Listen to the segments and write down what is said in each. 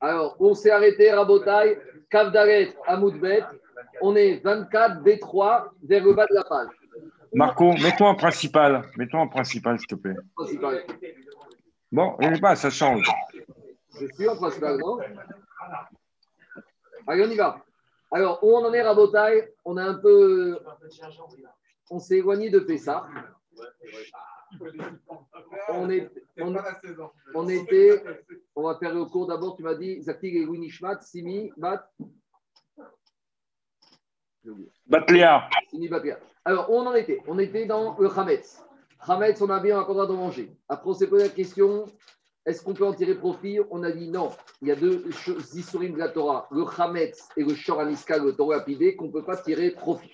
Alors, on s'est arrêté, Rabotai, Kavdaret, Amoudbet. On est 24, B3, vers le bas de la page. Marco, mets-toi en principal. Mets-toi en principal, s'il te plaît. Principal. Bon, il n'est pas, ça change. Je suis en principal, non? Allez, on y va. Alors, où on en est, Rabotai? On a un peu. On s'est éloigné de Pessah. On, est, on, on était. On va faire le cours d'abord. Tu m'as dit Zaktig et Winishmat, Simi, Bat. Batlia. Simi, Batlia. Alors, où on en était On était dans le Hametz. Hametz, on a bien un droit de manger. Après, on s'est posé la question est-ce qu'on peut en tirer profit? On a dit non. Il y a deux historiques de la Torah, le Hametz et le Shoraniska, le Torah Pidé, qu'on ne peut pas tirer profit.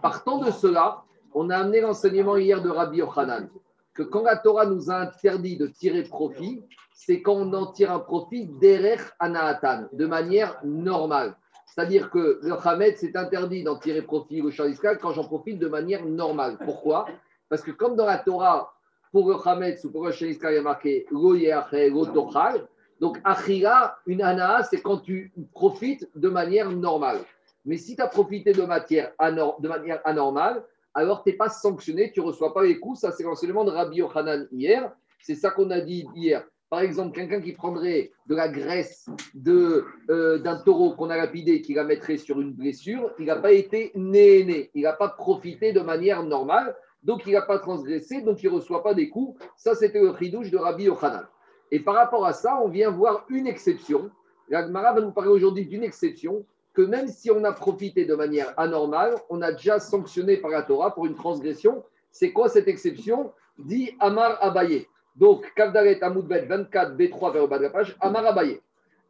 Partant de cela, on a amené l'enseignement hier de Rabbi Yochanan, que quand la Torah nous a interdit de tirer profit, c'est quand on en tire un profit derech anahatan, de manière normale. C'est-à-dire que le Hametz c'est interdit d'en tirer profit le Shoraniska quand j'en profite de manière normale. Pourquoi? Parce que comme dans la Torah, pour le Hametz ou pour il y a marqué Tochal. Donc, Achira, une Anaa, c'est quand tu profites de manière normale. Mais si tu as profité de, matière de manière anormale, alors tu n'es pas sanctionné, tu ne reçois pas les coups. Ça, c'est l'enseignement de Rabbi Yochanan hier. C'est ça qu'on a dit hier. Par exemple, quelqu'un qui prendrait de la graisse euh, d'un taureau qu'on a lapidé, qui la mettrait sur une blessure, il n'a pas été né-né. Il n'a pas profité de manière normale donc il n'a pas transgressé, donc il ne reçoit pas des coups. Ça, c'était le chidouche de Rabbi Yochanan. Et par rapport à ça, on vient voir une exception. La va nous parler aujourd'hui d'une exception que même si on a profité de manière anormale, on a déjà sanctionné par la Torah pour une transgression. C'est quoi cette exception? Dit Amar Abaye. Donc, Kavdaret Amoudbet 24, B3 vers le bas de la page, Amar Abaye.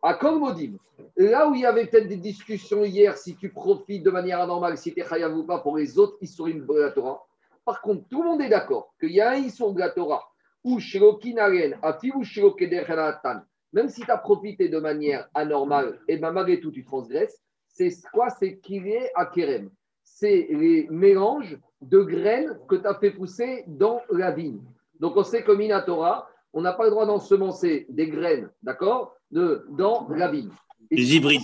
À Kormodim, là où il y avait peut-être des discussions hier, si tu profites de manière anormale, si tu es chayav ou pas pour les autres Isurim de la Torah, par contre, tout le monde est d'accord qu'il y a un Issour de la Torah ou même si tu as profité de manière anormale, et bien malgré tout tu transgresses, c'est quoi C'est qu'il est à Kerem. C'est les mélanges de graines que tu as fait pousser dans la vigne. Donc on sait que Minatora, on n'a pas le droit d'ensemencer des graines, d'accord, de, dans la vigne. les hybrides.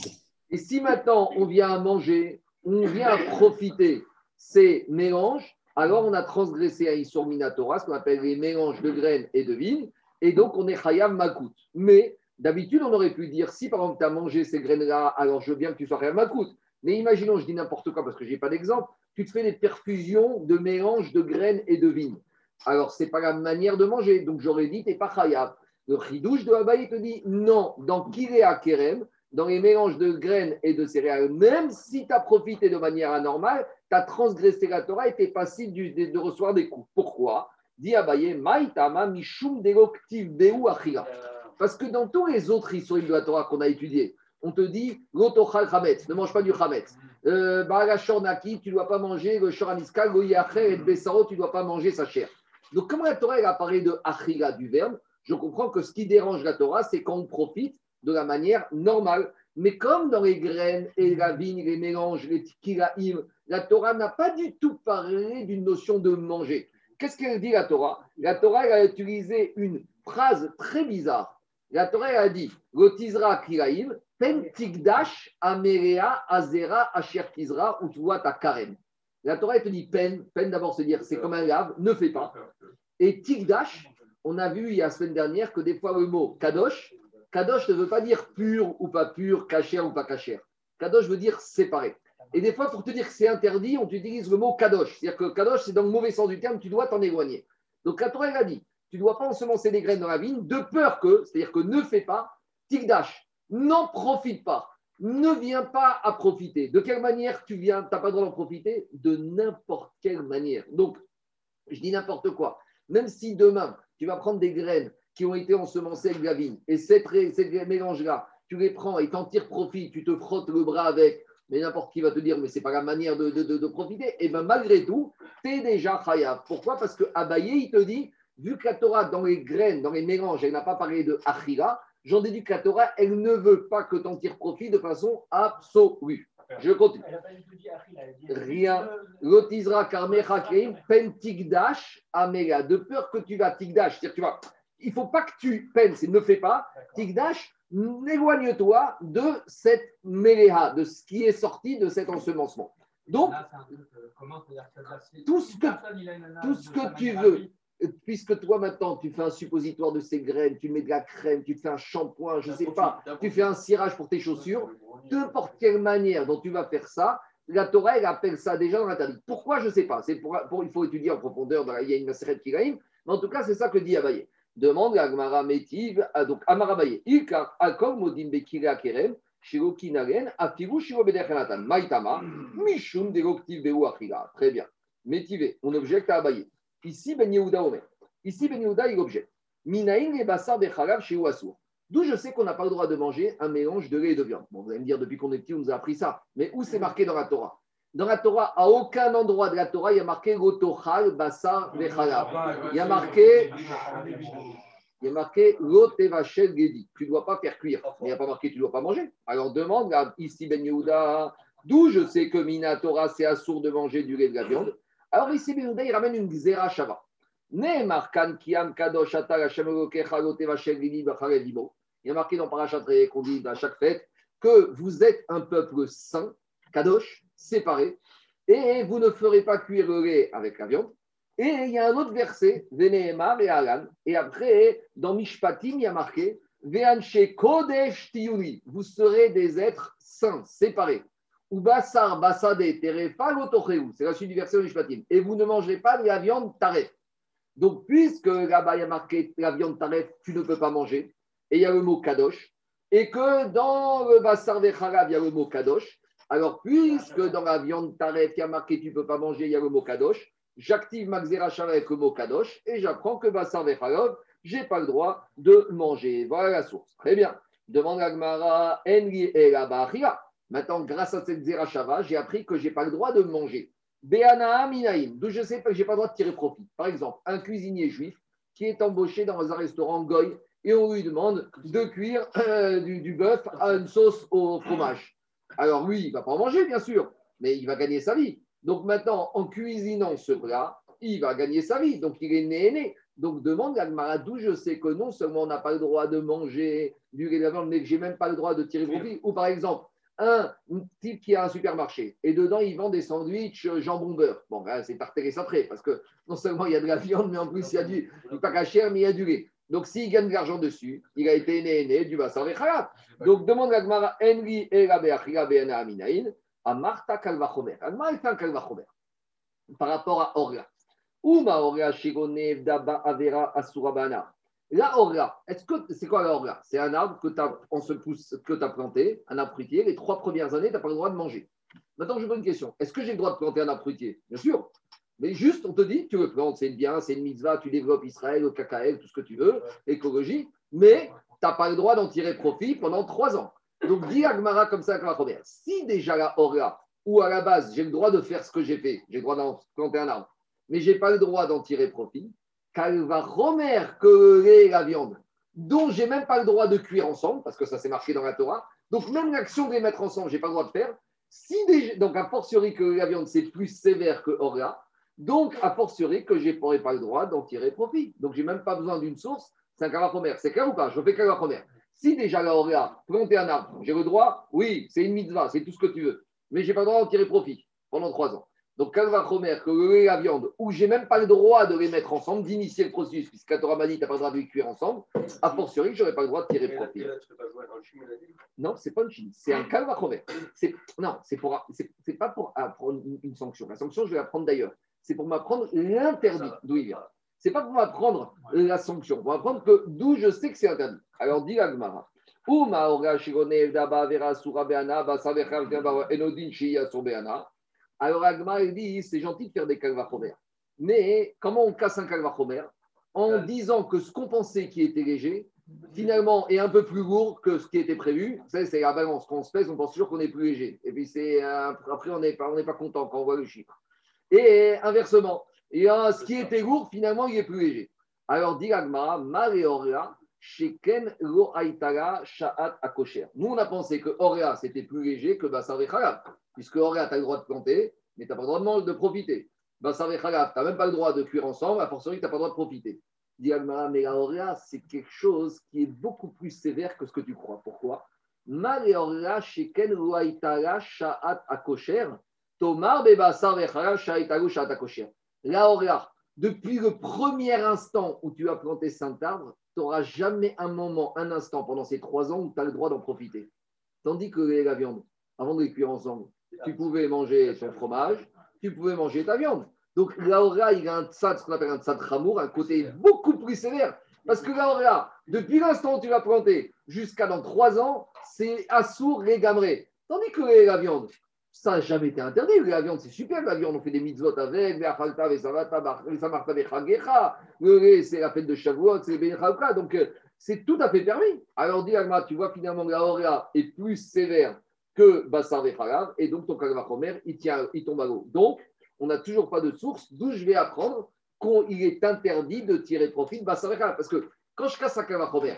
Et si maintenant on vient à manger, on vient à profiter ces mélanges, alors on a transgressé à Issour Minatora, ce qu'on appelle les mélanges de graines et de vignes, et donc on est Chayam Makout. Mais d'habitude, on aurait pu dire si par exemple tu as mangé ces graines-là, alors je veux bien que tu sois Chayam Makout. Mais imaginons, je dis n'importe quoi parce que je n'ai pas d'exemple, tu te fais des perfusions de mélanges de graines et de vignes. Alors, ce n'est pas la manière de manger. Donc, j'aurais dit, tu n'es pas Chayam. Le chidouche de Abaye te dit non, dans Kirea Kerem, dans les mélanges de graines et de céréales, même si tu as profité de manière anormale, tu as transgressé la Torah et tu es passible de, recevoir des coups. Pourquoi? Dit Abaye, Maïtama Mishum Beu Achira. Parce que dans tous les autres histoires de la Torah qu'on a étudiés, on te dit Lotochal ne mange pas du Chametz. Euh, Naki, tu ne dois pas manger le Shoraniska, Goyacher et Bessaro, tu ne dois pas manger sa chair. Donc, comment la Torah elle apparaît de Achira du verbe Je comprends que ce qui dérange la Torah, c'est quand on profite de la manière normale. Mais comme dans les graines et la vigne, les mélanges, les tikilaïm, la Torah n'a pas du tout parlé d'une notion de manger. Qu'est-ce qu'elle dit la Torah? La Torah elle a utilisé une phrase très bizarre. La Torah elle a dit Lotizra kilaïm, pen tikdash amerea azera asher kizra ta karem. La Torah elle te dit pen, pen d'abord se dire c'est comme un lave, ne fais pas. Et tikdash, on a vu il y a la semaine dernière que des fois le mot kadosh, Kadosh ne veut pas dire pur ou pas pur, cachère ou pas cachère. Kadosh veut dire séparé. Et des fois, pour te dire que c'est interdit, on utilise le mot kadosh. C'est-à-dire que kadosh, c'est dans le mauvais sens du terme, tu dois t'en éloigner. Donc la Torah, a dit, tu ne dois pas ensemencer des graines dans la vigne, de peur que, c'est-à-dire que ne fais pas, tigdash, n'en profite pas, ne viens pas à profiter. De quelle manière tu viens, tu n'as pas le droit d'en profiter? De n'importe quelle manière. Donc, je dis n'importe quoi. Même si demain, tu vas prendre des graines qui ont été ensemencés avec la vigne. Et ces, mélanges-là, tu les prends et t'en tires profit, tu te frottes le bras avec, mais n'importe qui va te dire, mais ce n'est pas la manière de, profiter. Et bien malgré tout, tu es déjà chayav. Pourquoi? Parce que Abaye, il te dit, vu que la Torah, dans les graines, dans les mélanges, elle n'a pas parlé de achira, j'en déduis que la Torah, elle ne veut pas que tu en tires profit de façon absolue. Je continue. Rien. Lotizra karmecha pentigdash amega. De peur que tu vas tigdash, c'est-à-dire tu vas il ne faut pas que tu peines, c'est ne fais pas. Tigdash, éloigne-toi de cette méléha, de ce qui est sorti de cet ensemencement. Donc, tout ce que, tout ce que tu veux, puisque toi maintenant tu fais un suppositoire de ces graines, tu mets de la crème, tu te fais un shampoing, je ne sais pas, tu fais un cirage pour tes chaussures, n'importe quelle manière dont tu vas faire ça, la Torah, elle appelle ça déjà dans l'interdit. Pourquoi Je ne sais pas. C'est pour, il faut étudier en profondeur. Dans, il y a une Maseret Kiraïm. Mais en tout cas, c'est ça que dit Abaye. Demande à Gmara Métiv, donc Amar Abaye. Ilka Akol Modim Bekira Kerem, Shiroki Naren, Afiru Shiro Bedechanatan, Maitama, Mishum Deloktiv Beu Achila. Très bien. Métivé, on objecte à Abaye. Ici, Ben Yehuda Omer. Ici, Ben Yehuda, il objecte. Minaïn et Bassar Bechalav chez Ouassour. D'où je sais qu'on n'a pas le droit de manger un mélange de lait et de viande. Bon, vous allez me dire, depuis qu'on est petit, on nous a appris ça. Mais où c'est marqué dans la Torah? Dans la Torah, à aucun endroit de la Torah, il y a marqué Lotochal, Bassar, Vechalav. Il y a marqué. Il y a marqué Lotevachel Gedi. Tu ne dois pas faire cuire. Il n'y a pas marqué tu ne dois pas manger. Alors demande ici Ben Yehuda, d'où je sais que Mina Torah, c'est assourd de manger du lait et de la viande? Alors ici il ramène une Xera Shava. Ne markan kiam kadosh atal Hashem. Il y a marqué dans Parashat qu'on dit à chaque fête que vous êtes un peuple saint, kadosh, séparé, et vous ne ferez pas cuire le lait avec la viande. Et il y a un autre verset, Veneemar et Alan, et après, dans Mishpatim, il y a marqué Veanche Kodesh Tiyuni, vous serez des êtres saints, séparés. Ou Basar Basade Terefa c'est la suite du verset de Mishpatim. Et vous ne mangez pas de la viande taref. Donc, puisque là-bas il y a marqué la viande taref, tu ne peux pas manger, et il y a le mot kadosh, et que dans le bassar des Kharab, il y a le mot kadosh, alors puisque dans la viande taref, il y a marqué tu ne peux pas manger, il y a le mot kadosh, j'active ma avec le mot kadosh, et j'apprends que bassar des je n'ai pas le droit de manger. Voilà la source. Très bien. Demande à Gmara, Enri et Maintenant, grâce à cette Zerachava, j'ai appris que je n'ai pas le droit de manger. Beana Minaim, d'où je sais que je n'ai pas le droit de tirer profit. Par exemple, un cuisinier juif qui est embauché dans un restaurant Goy et on lui demande de cuire euh, du, bœuf à une sauce au fromage. Alors lui, il ne va pas en manger, bien sûr, mais il va gagner sa vie. Donc maintenant, en cuisinant ce plat, il va gagner sa vie. Donc il est né né. Donc demande à Maradou, je sais que non seulement on n'a pas le droit de manger du lait de viande, mais que j'ai même pas le droit de tirer profit. Ou par exemple, un type qui a un supermarché et dedans il vend des sandwichs jambon beurre. Bon, ben, c'est par après parce que non seulement il y a de la viande, mais en plus il y a du, du pas cher, mais il y a du lait. Donc, s'il gagne de l'argent dessus, il a été né, né du et Donc, demande à Gmara, Enri et Aminaïn, à Marta Kalvachomer. Un Kalvachomer par rapport à Orla. Uma Orla Shironev Daba Avera Asurabana. La Orla, est-ce que c'est quoi la Orla C'est un arbre que tu as, se pousse, que as planté, un arbre fruitier. Les trois premières années, tu n'as pas le droit de manger. Maintenant, je vous pose une question. Est-ce que j'ai le droit de planter un arbre fruitier? Bien sûr. Mais juste, on te dit, tu veux planter, c'est bien, c'est une mitzvah, tu développes Israël, le KKL, tout ce que tu veux, écologie, mais tu n'as pas le droit d'en tirer profit pendant trois ans. Donc, dis Agmara comme ça la première. Si déjà la Orga, ou à la base, j'ai le droit de faire ce que j'ai fait, j'ai le droit d'en planter un arbre, mais je n'ai pas le droit d'en tirer profit, qu'elle va remer que la viande, dont j'ai même pas le droit de cuire ensemble, parce que ça s'est marqué dans la Torah. Donc, même l'action de les mettre ensemble, je n'ai pas le droit de faire. Si donc, a fortiori que la viande, c'est plus sévère que Orga, donc, a fortiori que je n'aurai pas le droit d'en tirer profit. Donc, je n'ai même pas besoin d'une source, c'est un kavachomer. C'est clair ou pas? Je fais kavachomer. Si déjà la auréa, planter un arbre, j'ai le droit, oui, c'est une mitzvah, c'est tout ce que tu veux, mais je n'ai pas le droit d'en tirer profit pendant trois ans. Donc, Kalvachomer, que le lait et la viande, où j'ai même pas le droit de les mettre ensemble, d'initier le processus, puisque Torah m'a dit, tu n'as pas le droit de les cuire ensemble, a fortiori je n'aurai pas le droit de tirer profit. Non, c'est pas une chine, c'est un Kalvachomer. Non, c'est pas pour apprendre une sanction. La sanction, je vais la prendre d'ailleurs c'est pour m'apprendre l'interdit d'où il vient. C'est pas pour m'apprendre la sanction, pour m'apprendre que d'où je sais que c'est interdit. Alors dit Agmara. Alors Agmara dit c'est gentil de faire des calvachomer. Mais comment on casse un calvachomer En disant que ce qu'on pensait qui était léger, finalement est un peu plus lourd que ce qui était prévu. C'est la balance. Quand on se pèse, on pense toujours qu'on est plus léger. Et puis c'est euh, après, on n'est pas, on pas content quand on voit le chiffre. Et inversement, et, ce qui était lourd, finalement, il est plus léger. Alors, dit Agma, Mareoria, Sheken Lo Aitara Sha'at Akosher. Nous, on a pensé que Orea, c'était plus léger que Bassar Khalab, puisque Orea, tu as le droit de planter, mais tu n'as pas le droit de, profiter. Bassar Khalab, tu n'as même pas le droit de cuire ensemble, à fortiori, tu n'as pas le droit de profiter. Dit Agmara, mais la Orea, c'est quelque chose qui est beaucoup plus sévère que ce que tu crois. Pourquoi? Maleorea sheken loaitara sha'at akosher, tomar bebasar vechara sha'itaru sha'at akosher. La Orea, depuis le premier instant où tu as planté Saint-Arbre, tu n'auras jamais un moment, un instant pendant ces trois ans où tu as le droit d'en profiter. Tandis que la viande, avant de les cuire ensemble, tu pouvais manger ton fromage, tu pouvais manger ta viande. Donc l'aura, il a un tsad, ce qu'on appelle un tsad ramour, un côté beaucoup plus sévère. Parce que l'aura, depuis l'instant où tu l'as planté jusqu'à dans trois ans, c'est assour régamré. Tandis que la viande, ça n'a jamais été interdit. La viande, c'est super. La viande, on fait des mitzvot avec. Le c'est la fête de Shavuot, c'est les Donc, euh, c'est tout à fait permis. Alors, dis Alma, tu vois finalement la aura est plus sévère que Bassar Vechalav, et donc ton Kalvachomer, il, il tombe à l'eau. Donc, on n'a toujours pas de source d'où je vais apprendre qu'il est interdit de tirer profit de Bassar Vechalav. Parce que quand je casse un Kalvachomer,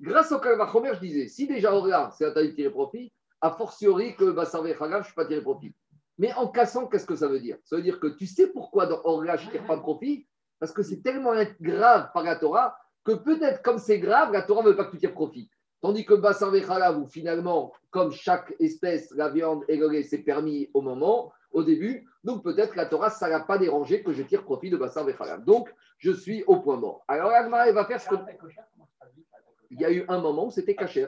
grâce au Kalvachomer, je disais, si déjà Aura, c'est interdit de tirer profit, a fortiori que Bassar Vechalav, je ne suis pas tiré profit. Mais en cassant, qu'est-ce que ça veut dire? Ça veut dire que tu sais pourquoi dans Aura, je ne tire pas de profit? Parce que c'est tellement grave par la Torah que peut-être comme c'est grave, la Torah ne veut pas que tu tires profit. Tandis que Bassar Vechalav, où finalement, comme chaque espèce, la viande et le lait, c'est permis au moment, au début, donc peut-être la Torah, ça ne l'a pas dérangé que je tire profit de Bassar Vechalav. Donc, je suis au point mort. Alors, Agmara, va faire ce que. Il y a eu un moment où c'était caché.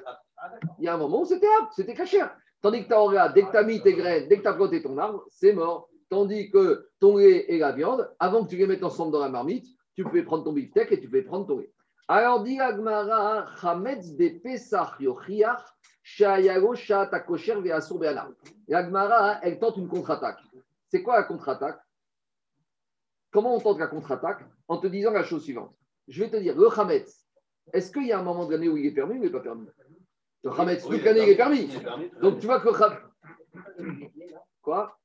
Il y a un moment où c'était c'était caché. Tandis que tu dès que tu as mis tes graines, dès que tu as planté ton arbre, c'est mort. Tandis que ton lait et la viande, avant que tu les mettes ensemble dans la marmite, tu pouvais prendre ton beefsteak et tu pouvais prendre ton lait. Alors, dit Agmara, Chametz de Pesach Yochiach, Shayago Shata Kosher Veasur Beana. L'Agmara, elle tente une contre-attaque. C'est quoi la contre-attaque? Comment on tente la contre-attaque? En te disant la chose suivante. Je vais te dire, le Chametz, est-ce qu'il y a un moment de l'année où il est permis ou il n'est pas permis? Le Chametz, toute l'année, il est permis. Donc, tu vois que le. Quoi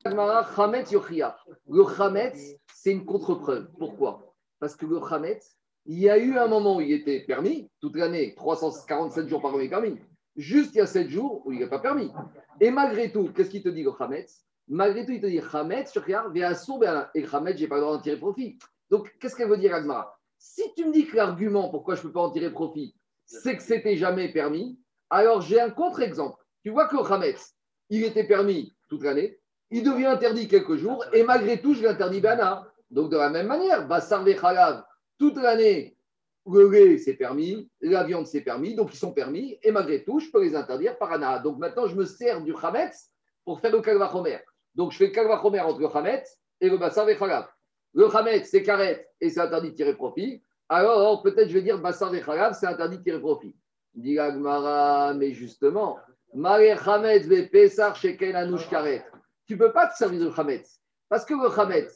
Chametz Yochiach. Le Chametz, c'est une contre-preuve. Pourquoi? Parce que le Chametz, il y a eu un moment où il était permis, toute l'année, 347 jours par an, il est permis. Juste il y a 7 jours où il n'est pas permis. Et malgré tout, qu'est-ce qu'il te dit, le Hametz Malgré tout, il te dit Hametz, sur et Hametz, j'ai pas le droit d'en tirer profit. Donc, qu'est-ce qu'elle veut dire, Agmara? Si tu me dis que l'argument pourquoi je ne peux pas en tirer profit, c'est que c'était jamais permis, alors j'ai un contre-exemple. Tu vois que le Hametz, il était permis toute l'année, il devient interdit quelques jours, et malgré tout, je l'interdis Bana. Donc, de la même manière, Bassar Khalav, toute l'année, le lait, c'est permis, la viande, c'est permis, donc ils sont permis, et malgré tout, je peux les interdire par Anna. Donc maintenant, je me sers du Hametz pour faire le Kalvachomer. Donc je fais le Kalvachomer entre le Hametz et le Bassar Vechalav. Le Hametz, c'est carré et c'est interdit de tirer profit. Alors, peut-être je vais dire Bassar Vechalav, c'est interdit de tirer profit. Dit Agmara, mais justement, Mare Hametz Pesar Shekel Anouch Karet. Tu peux pas te servir du Hametz. Parce que le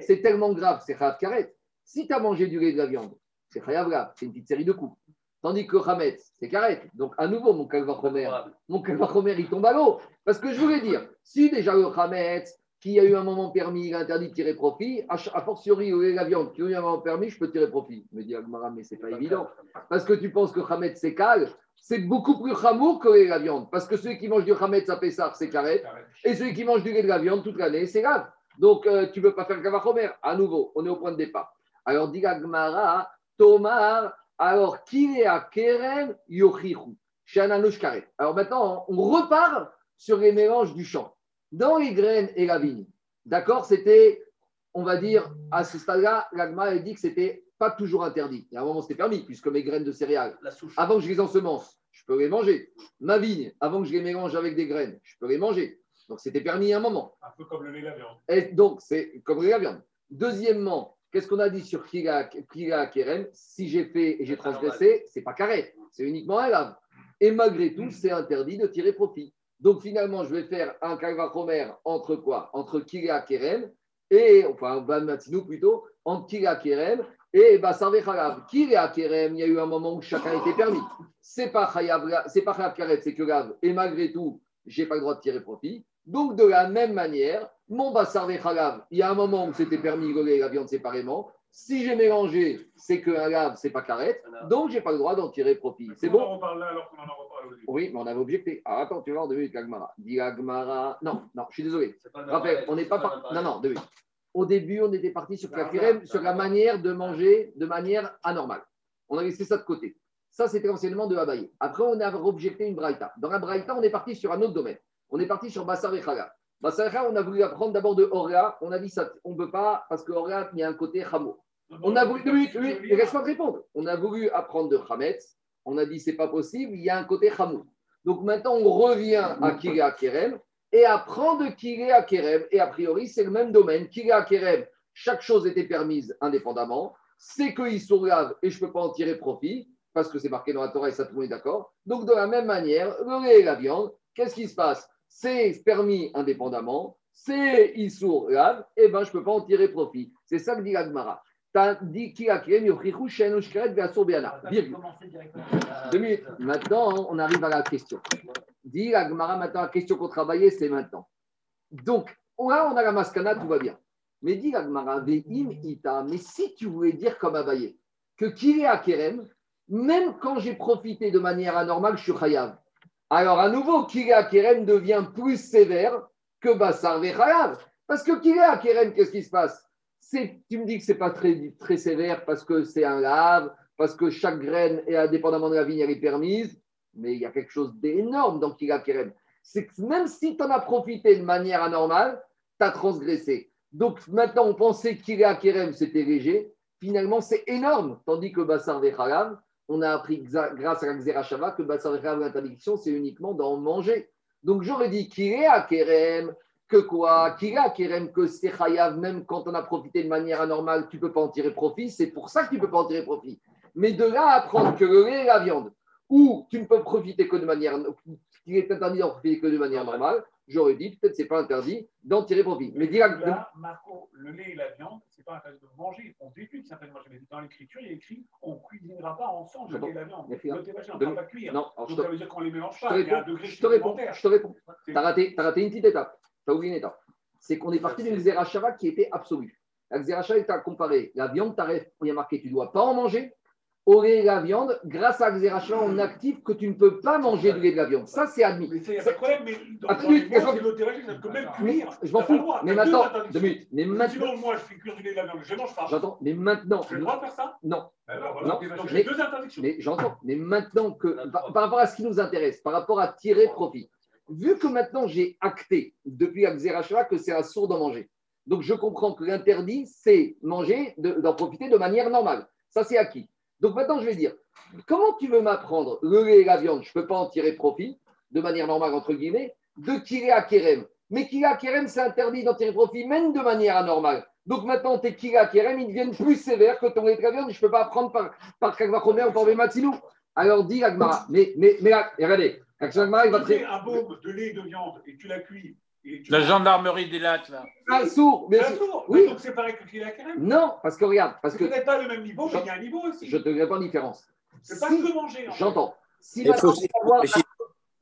c'est tellement grave, c'est Chav Karet si tu as mangé du lait de la viande, c'est Khayavla, c'est une petite série de coups. Tandis que Hametz, c'est carré. Donc, à nouveau, mon Kalvachomer, mon Kalvachomer, il tombe à l'eau. Parce que je voulais dire, si déjà le Hametz, qui a eu un moment permis, il a interdit de tirer profit, a fortiori, lait et la viande, qui a eu un moment permis, je peux tirer profit. Me dit Agmara, mais c'est pas évident. Parce que tu penses que Hametz, c'est c'est beaucoup plus chamour que la viande. Parce que ceux qui mangent du Hametz à Pessah, c'est carré. Et ceux qui mangent du lait de la viande toute l'année, c'est grave. Donc, euh, tu ne peux pas faire Kalvachomer. À nouveau, on est au point de départ. Alors, dit Gmara, Tomar, alors, à Keren Yochichu. Alors maintenant, on repart sur les mélanges du champ. Dans les graines et la vigne, d'accord, c'était, on va dire, à ce stade-là, l'agma a dit que c'était pas toujours interdit. Il y a un moment, c'était permis, puisque mes graines de céréales, avant que je les ensemence, je peux les manger. Ma vigne, avant que je les mélange avec des graines, je peux les manger. Donc, c'était permis à un moment. Un peu comme le lait et la viande. Et donc, c'est comme le lait et la viande. Deuxièmement, Qu'est-ce qu'on a dit sur Kira, Keren Si j'ai fait et j'ai transgressé, c'est pas carré, c'est uniquement un lave. Et malgré tout, c'est interdit de tirer profit. Donc finalement, je vais faire un kalvachomer entre quoi? Entre Kira Keren et, enfin, Ban plutôt, entre Kira Keren et Bassar Khalav. Kira Keren, il y a eu un moment où chacun était permis. C'est pas c'est pas Karet, c'est que lave. Et malgré tout, j'ai pas le droit de tirer profit. Donc de la même manière, mon bassar khalav, il y a un moment où c'était permis de la viande séparément. Si j'ai mélangé, c'est qu'un lave, c'est pas carrette. Donc, j'ai pas le droit d'en tirer profit. C'est bon On parle là alors qu'on en a reparlé Oui, mais on avait objecté. Alors, attends, tu vas voir deux minutes, Agmara. Dis Agmara. Non, non, je suis désolé. Rappel, on n'est pas. Par... Non, non, deux minutes. Au début, on était parti sur, la, sur la manière de manger de manière anormale. On a laissé ça de côté. Ça, c'était l'enseignement de Abaye. Après, on a objecté une braïta. Dans la braïta, on est parti sur un autre domaine. On est parti sur Bassar et Chaga. Chaga, on a voulu apprendre d'abord de Orea. On a dit ça, on ne peut pas parce que il y a un côté Hamo. On a voulu, oui, laisse-moi répondre. On a voulu apprendre de Hametz. On a dit c'est pas possible, il y a un côté Hamou. Donc maintenant, on revient à Kiria Kerem et apprend de Kiria Kerem. Et a priori, c'est le même domaine. Kiria Kerem, chaque chose était permise indépendamment. C'est qu'ils sont graves et je ne peux pas en tirer profit parce que c'est marqué dans la Torah et ça tout le monde est d'accord. Donc de la même manière, le lait et la viande, qu'est-ce qui se passe? C'est permis indépendamment, c'est Issour grave, et ben je ne peux pas en tirer profit. C'est ça que dit l'Agmara. T'as dit qui a créé. Deux minutes. Maintenant, on arrive à la question. Dit la Gemara, maintenant, la question qu'on travaillait, c'est maintenant. Donc, là, on a la maskana, tout va bien. Mais dit Ve'im Ita, mais si tu voulais dire comme Abaye, que Kiré Akerem, même quand j'ai profité de manière anormale, je suis Chayav. Alors, à nouveau, Kiré Akerem devient plus sévère que Bassar Ve'chayav. Parce que Kiré Akerem, qu'est-ce qui se passe? Tu me dis que c'est pas très, sévère parce que c'est un lave, parce que chaque graine, est indépendamment de la vigne, elle est permise, mais il y a quelque chose d'énorme dans Kila Kerem. C'est que même si tu en as profité de manière anormale, tu as transgressé. Donc maintenant, on pensait que Kila Kerem, c'était léger. Finalement, c'est énorme. Tandis que Bassar Vechalav, on a appris grâce à la Xerashava que Bassar Vechalav, l'interdiction, c'est uniquement d'en manger. Donc j'aurais dit Kila Kerem, que quoi? Kira Kerem, que c'est Chayav, même quand on a profité de manière anormale, tu ne peux pas en tirer profit. C'est pour ça que tu ne peux pas en tirer profit. Mais de là à apprendre que le lait et la viande, ou tu ne peux profiter que de manière. qu'il est interdit d'en profiter que de manière normale, j'aurais dit, peut-être c'est pas interdit d'en tirer profit. Mais dire. Là, Marco, le lait et la viande, c'est pas interdit de manger. On détruit certainement. Mais dans l'écriture, il est écrit on ne cuisinera pas ensemble le lait et la viande. On ne va pas cuire. Non, Donc je ça veut dire qu'on les mélange je te pas. Y a réponds. Je te réponds. Je te réponds. C'est- Tu as raté, t'as une petite étape. Tu as oublié une étape. C'est qu'on est parti d'une Xerashava qui était absolue. La Xerashava est à comparer la viande tarif, où il y a marqué tu ne dois pas en manger, au lait et la viande. Grâce à la Xerashava, on active que tu ne peux pas manger du lait et de la viande. Ça, c'est admis. Mais pas de problème, mais dans Ah, minutes, c'est ça peut même cuire. je m'en fous. Mais maintenant, deux minutes. Mais maintenant, Sinon, moi, je fais cuire du lait et de la viande, je ne mange pas. j'entends. Mais maintenant, J'ai le droit de faire ça non. Ben non, voilà. Non, Donc mais- j'ai deux interdictions. Mais j'entends. Mais maintenant que, par, par rapport à ce qui nous intéresse, par rapport à tirer profit, vu que maintenant j'ai acté depuis la Xerashava que c'est un sourd d'en manger, donc je comprends que l'interdit, c'est manger, de- d'en profiter de manière normale. Ça, c'est acquis. Donc maintenant, je vais dire, comment tu veux m'apprendre le lait et la viande Je ne peux pas en tirer profit de manière normale, entre guillemets, de à Kerem. Mais Kira à Kerem, c'est interdit d'en tirer profit, même de manière anormale. Donc maintenant, tes Kira à Kerem, ils deviennent plus sévères que ton lait de la viande. Je ne peux pas apprendre par, par Kagvachomer ou par Bematzilou. Alors dis Agmara, mais, mais, mais regardez, Agmara, il va Tu fais très. un baume de lait et de viande et tu la cuis. La gendarmerie des lattes, là. Ah, sourd, mais C'est un sourd. oui. Donc c'est pareil que qu'il a crème. Non, parce que regarde, parce que peut-être pas le même niveau, mais il y a un niveau aussi. je te réponds la différence. C'est pas Si- que manger. en. J'entends. Si Il maintenant,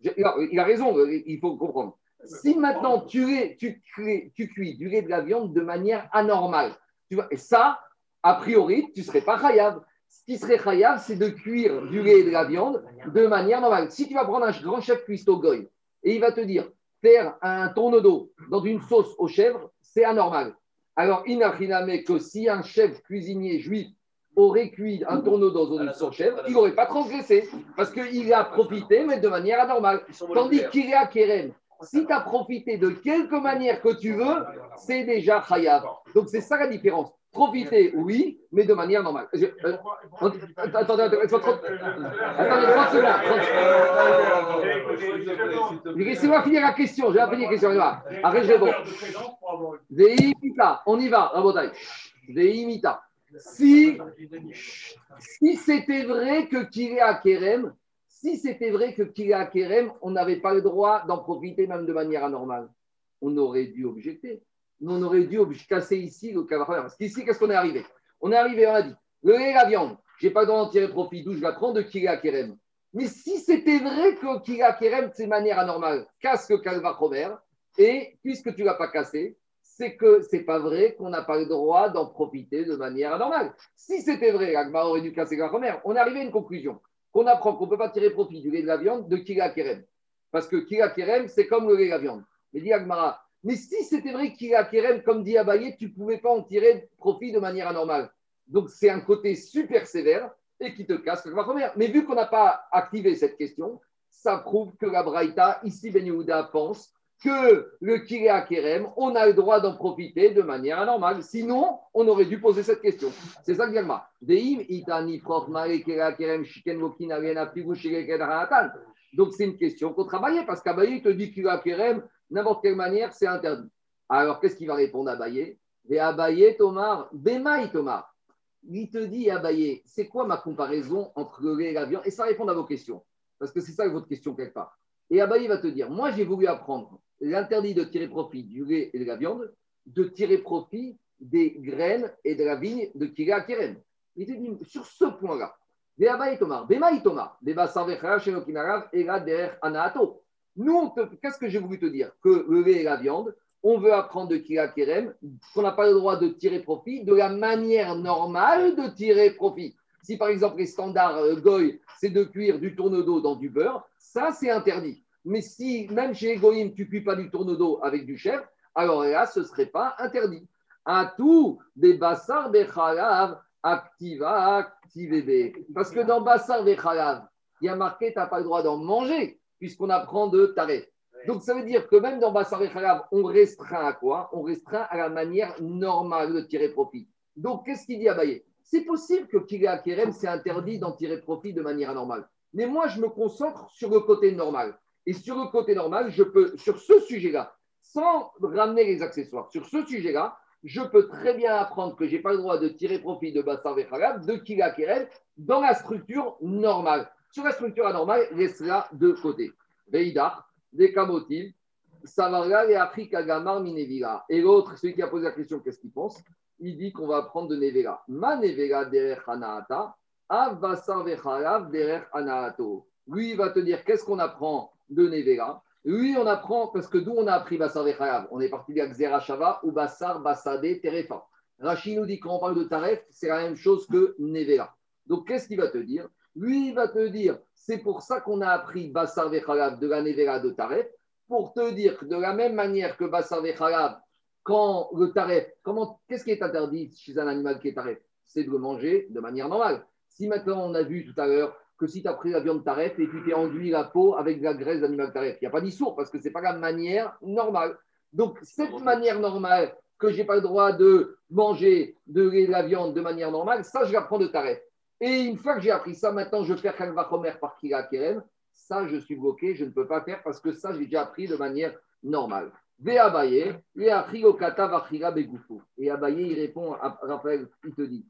il a raison, il faut comprendre. Si maintenant tu, lait- tu, crées- tu cuis du lait de la viande de manière anormale, tu vois, et ça, a priori, tu ne serais pas chayav. Ce qui serait chayav, c'est de cuire du lait et de la viande de manière normale. Si tu vas prendre un grand chef cuistot goy et il va te dire faire un tourneau d'eau dans une sauce aux chèvres, c'est anormal. Alors, inachiname que si un chef cuisinier juif aurait cuit un tourneau d'eau dans une sauce aux chèvres, il n'aurait pas transgressé parce qu'il a profité, mais de manière anormale. Tandis qu'Iria Kerem, si tu as profité de quelque manière que tu veux, c'est déjà chayav. Donc c'est ça la différence. Profiter, oui, mais de manière normale. Je- euh, attendez, attendez, attendez, laisse-moi trente- Attendez, 30 secondes. Laissez-moi finir la question. Vais finir la question. on y va. Arrête, je réponds. Veimita, on y va, Rabotai. Si, si c'était vrai que Kirea Kerem, si c'était vrai que Kirea Kerem, on n'avait pas le droit d'en profiter même de manière anormale, on aurait dû objecter. On aurait dû casser ici le cavalier. Parce qu'ici, qu'est-ce qu'on est arrivé? On est arrivé, on a dit, le lait la viande, je n'ai pas le droit d'en tirer profit, d'où je la prends de Kirea Kerem. Mais si c'était vrai que Kirea Kerem, de manière anormale, casse le calva Robert, et puisque tu ne l'as pas cassé, c'est que c'est pas vrai qu'on n'a pas le droit d'en profiter de manière anormale. Si c'était vrai, Agmar aurait dû casser Robert, on est arrivé à une conclusion qu'on apprend qu'on ne peut pas tirer profit du lait de la viande de Kira Kerem. Parce que Kira Kerem, c'est comme le lait de la viande. Mais dit Agmara, mais si c'était vrai Kira Kerem, comme dit Abaye, tu ne pouvais pas en tirer profit de manière anormale. Donc c'est un côté super sévère et qui te casse la première. Mais vu qu'on n'a pas activé cette question, ça prouve que la Braïta, ici Ben Yehuda pense que le Kirea Kerem, on a le droit d'en profiter de manière anormale. Sinon, on aurait dû poser cette question. C'est ça que Germa. Donc, c'est une question contre Abaye, parce qu'Abaye te dit Kirea Kerem, n'importe quelle manière, c'est interdit. Alors, qu'est-ce qu'il va répondre à Abaye? Et Abaye, Tomar, Bemaï, Tomar. Il te dit, Abaye, c'est quoi ma comparaison entre le lait et la viande? Et ça répond à vos questions, parce que c'est ça votre question quelque part. Et Abaye va te dire, moi j'ai voulu apprendre l'interdit de tirer profit du lait et de la viande, de tirer profit des graines et de la vigne de Kira Kerem. Il te dit, sur ce point-là, nous, qu'est-ce que j'ai voulu te dire? Que le lait et la viande, on veut apprendre de Kira Kerem qu'on n'a pas le droit de tirer profit de la manière normale de tirer profit. Si par exemple les standards euh, Goy, c'est de cuire du tourne-dos dans du beurre, ça c'est interdit. Mais si même chez Egoïm, tu cuis pas du tourne-dos avec du chèvre, alors là, ce ne serait pas interdit. À tout des bassar bechalav activa activebe. Parce que dans bassar bechalav, il y a marqué tu n'as pas le droit d'en manger, puisqu'on apprend de taref. Donc ça veut dire que même dans bassar bechalav, on restreint à quoi? On restreint à la manière normale de tirer profit. Donc qu'est-ce qu'il dit à Baye C'est possible que Kiria Kerem, c'est interdit d'en tirer profit de manière normale. Mais moi, je me concentre sur le côté normal. Et sur le côté normal, je peux, sur ce sujet-là, sans ramener les accessoires, sur ce sujet-là, je peux très bien apprendre que je n'ai pas le droit de tirer profit de Bassar Vechalab, de Kila Kerel, dans la structure normale. Sur la structure anormale, laisse-la de côté. Veidar, des Kamotil, Savarga et Afrika Gamar. Et l'autre, celui qui a posé la question, qu'est-ce qu'il pense? Il dit qu'on va apprendre de Nevela. Ma Nevela derech Anaata, Av Bassar Vechalab derech Anaato. Lui, il va te dire qu'est-ce qu'on apprend de Nevera? Oui, on apprend, parce que d'où on a appris Bassar Vechayav On est parti de Xera Shava ou Bassar Bassade Terefa. Rachid nous dit quand on parle de Taref, c'est la même chose que Nevera. Donc qu'est-ce qu'il va te dire? Lui, il va te dire, c'est pour ça qu'on a appris Bassar Vechayav de la Nevera de Taref, pour te dire que de la même manière que Bassar Vechayav, quand le Taref, comment, qu'est-ce qui est interdit chez un animal qui est Taref? C'est de le manger de manière normale. Si maintenant on a vu tout à l'heure que si tu as pris la viande taref et tu as enduit la peau avec de la graisse d'animal taref. Il n'y a pas d'issour parce que ce n'est pas la manière normale. Donc, cette manière normale que je n'ai pas le droit de manger de la viande de manière normale, ça, je l'apprends de taref. Et une fois que j'ai appris ça, maintenant, je fais kalvachomer par kila kerem. Ça, je suis bloqué, je ne peux pas faire parce que ça, j'ai déjà appris de manière normale. Abaye, et Et Abaye, il répond à Raphaël, il te dit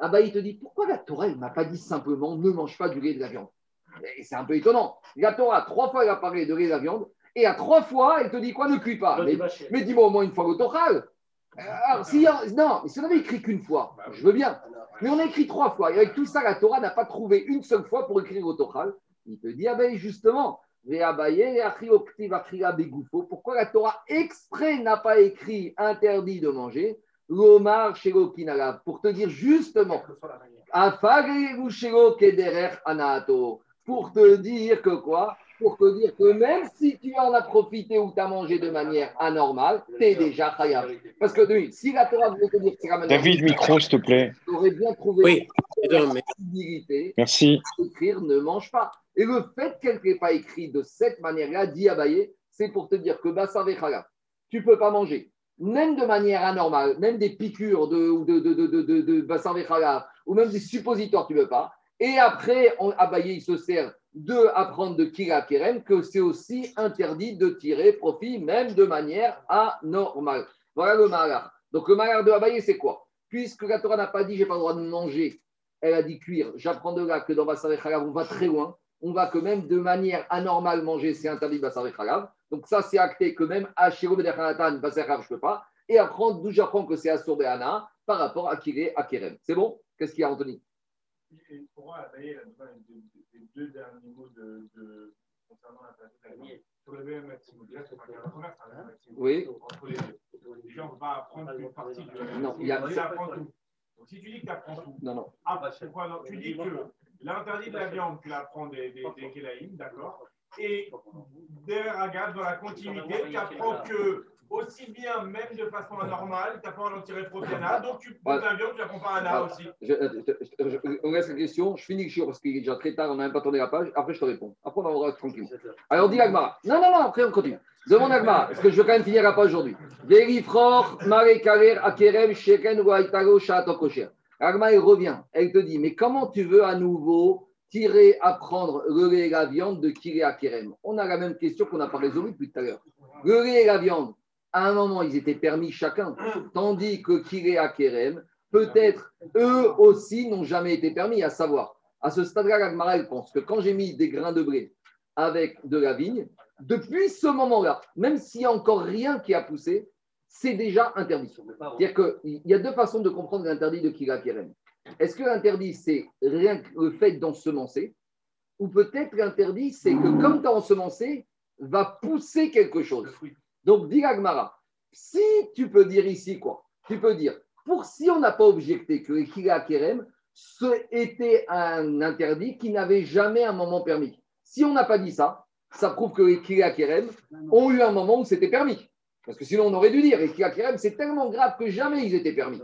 ah bah, il te dit pourquoi la Torah, ne m'a pas dit simplement ne mange pas du lait et de la viande? C'est un peu étonnant. La Torah, trois fois, elle a parlé de lait et de la viande, et à trois fois, elle te dit quoi? Ne cuis pas. Mais, dis-moi au moins une fois le Torah. Alors, si, non, mais si on avait écrit qu'une fois, bah je veux bien. Mais on a écrit trois fois. Et avec tout ça, la Torah n'a pas trouvé une seule fois pour écrire au Torah. Il te dit, ah ben justement, pourquoi la Torah exprès n'a pas écrit interdit de manger L'Omar Kinala, pour te dire justement, pour te dire que quoi? Pour te dire que même si tu en as profité ou tu as mangé de manière anormale, tu es déjà khayab. Parce que oui, si la Torah voulait te dire que c'est David, micro, s'il te plaît. Tu aurais bien trouvé oui. la possibilité Merci. d'écrire ne mange pas. Et le fait qu'elle n'ait pas écrit de cette manière-là, dit Abaye, c'est pour te dire que Bassar tu ne peux pas manger même de manière anormale, même des piqûres de, de, de, de, de, de ou même des suppositoires, tu ne veux pas. Et après, on, Abaye, il se sert de apprendre de Kira Kerem que c'est aussi interdit de tirer profit, même de manière anormale. Voilà le malheur. Donc le malheur de Abaye, c'est quoi? Puisque la Torah n'a pas dit j'ai pas le droit de manger, elle a dit cuire. J'apprends de là que dans Bassar on va très loin. On va que même de manière anormale manger, c'est interdit Bassar donc ça, c'est acté que même à Shiro Bedechanatan, je ne peux pas. Et apprendre d'où j'apprends que c'est Assur Behana par rapport à Kiré, à. C'est bon? Qu'est-ce qu'il y a, Anthony? Pour moi, les deux derniers mots de, de concernant la sur le BM la première, c'est Oui. Entre les deux. Les gens vont pas apprendre une partie du Non, il y a. tout. Donc si tu dis que tu apprends tout. Non, non. Ah, bah, quoi, tu dis que l'interdit de la viande, tu apprends des, des, des d'accord et derrière Agathe, dans la continuité, tu apprends que aussi bien, même de façon anormale, tu n'as pas en tirer trop Diana, donc tu prends un viande, tu la prends pas un A aussi. on laisse la question, je finis le chiot parce qu'il est déjà très tard, on n'a même pas tourné la page, après je te réponds. Après on va rester tranquille. Alors dis Agmara. Non, non, non, après on continue. Demande Agmara, parce que je veux quand même finir la page aujourd'hui. Kaler, Akerem, Sheken, Waitaro. Agmara, elle revient, elle te dit, mais comment tu veux à nouveau tirer, apprendre le lait et la viande de Kiré Akerem On a la même question qu'on n'a pas résolue depuis tout à l'heure. Le lait et la viande, à un moment, ils étaient permis chacun, tandis que Kiré Akerem, peut-être eux aussi n'ont jamais été permis, à savoir, à ce stade-là, la pense que quand j'ai mis des grains de blé avec de la vigne, depuis ce moment-là, même s'il n'y a encore rien qui a poussé, c'est déjà interdit. C'est-à-dire qu'il y a deux façons de comprendre l'interdit de Kiré Akerem. Est-ce que l'interdit, c'est rien que le fait d'ensemencer? Ou peut-être l'interdit, c'est que comme tu as ensemencé, va pousser quelque chose. Donc, dit Agmara, si tu peux dire ici quoi Tu peux dire, pour si on n'a pas objecté que Ekila Kerem était un interdit qui n'avait jamais un moment permis. Si on n'a pas dit ça, ça prouve que Ekila Kerem ont eu un moment où c'était permis. Parce que sinon, on aurait dû dire Ekila Kerem, c'est tellement grave que jamais ils étaient permis.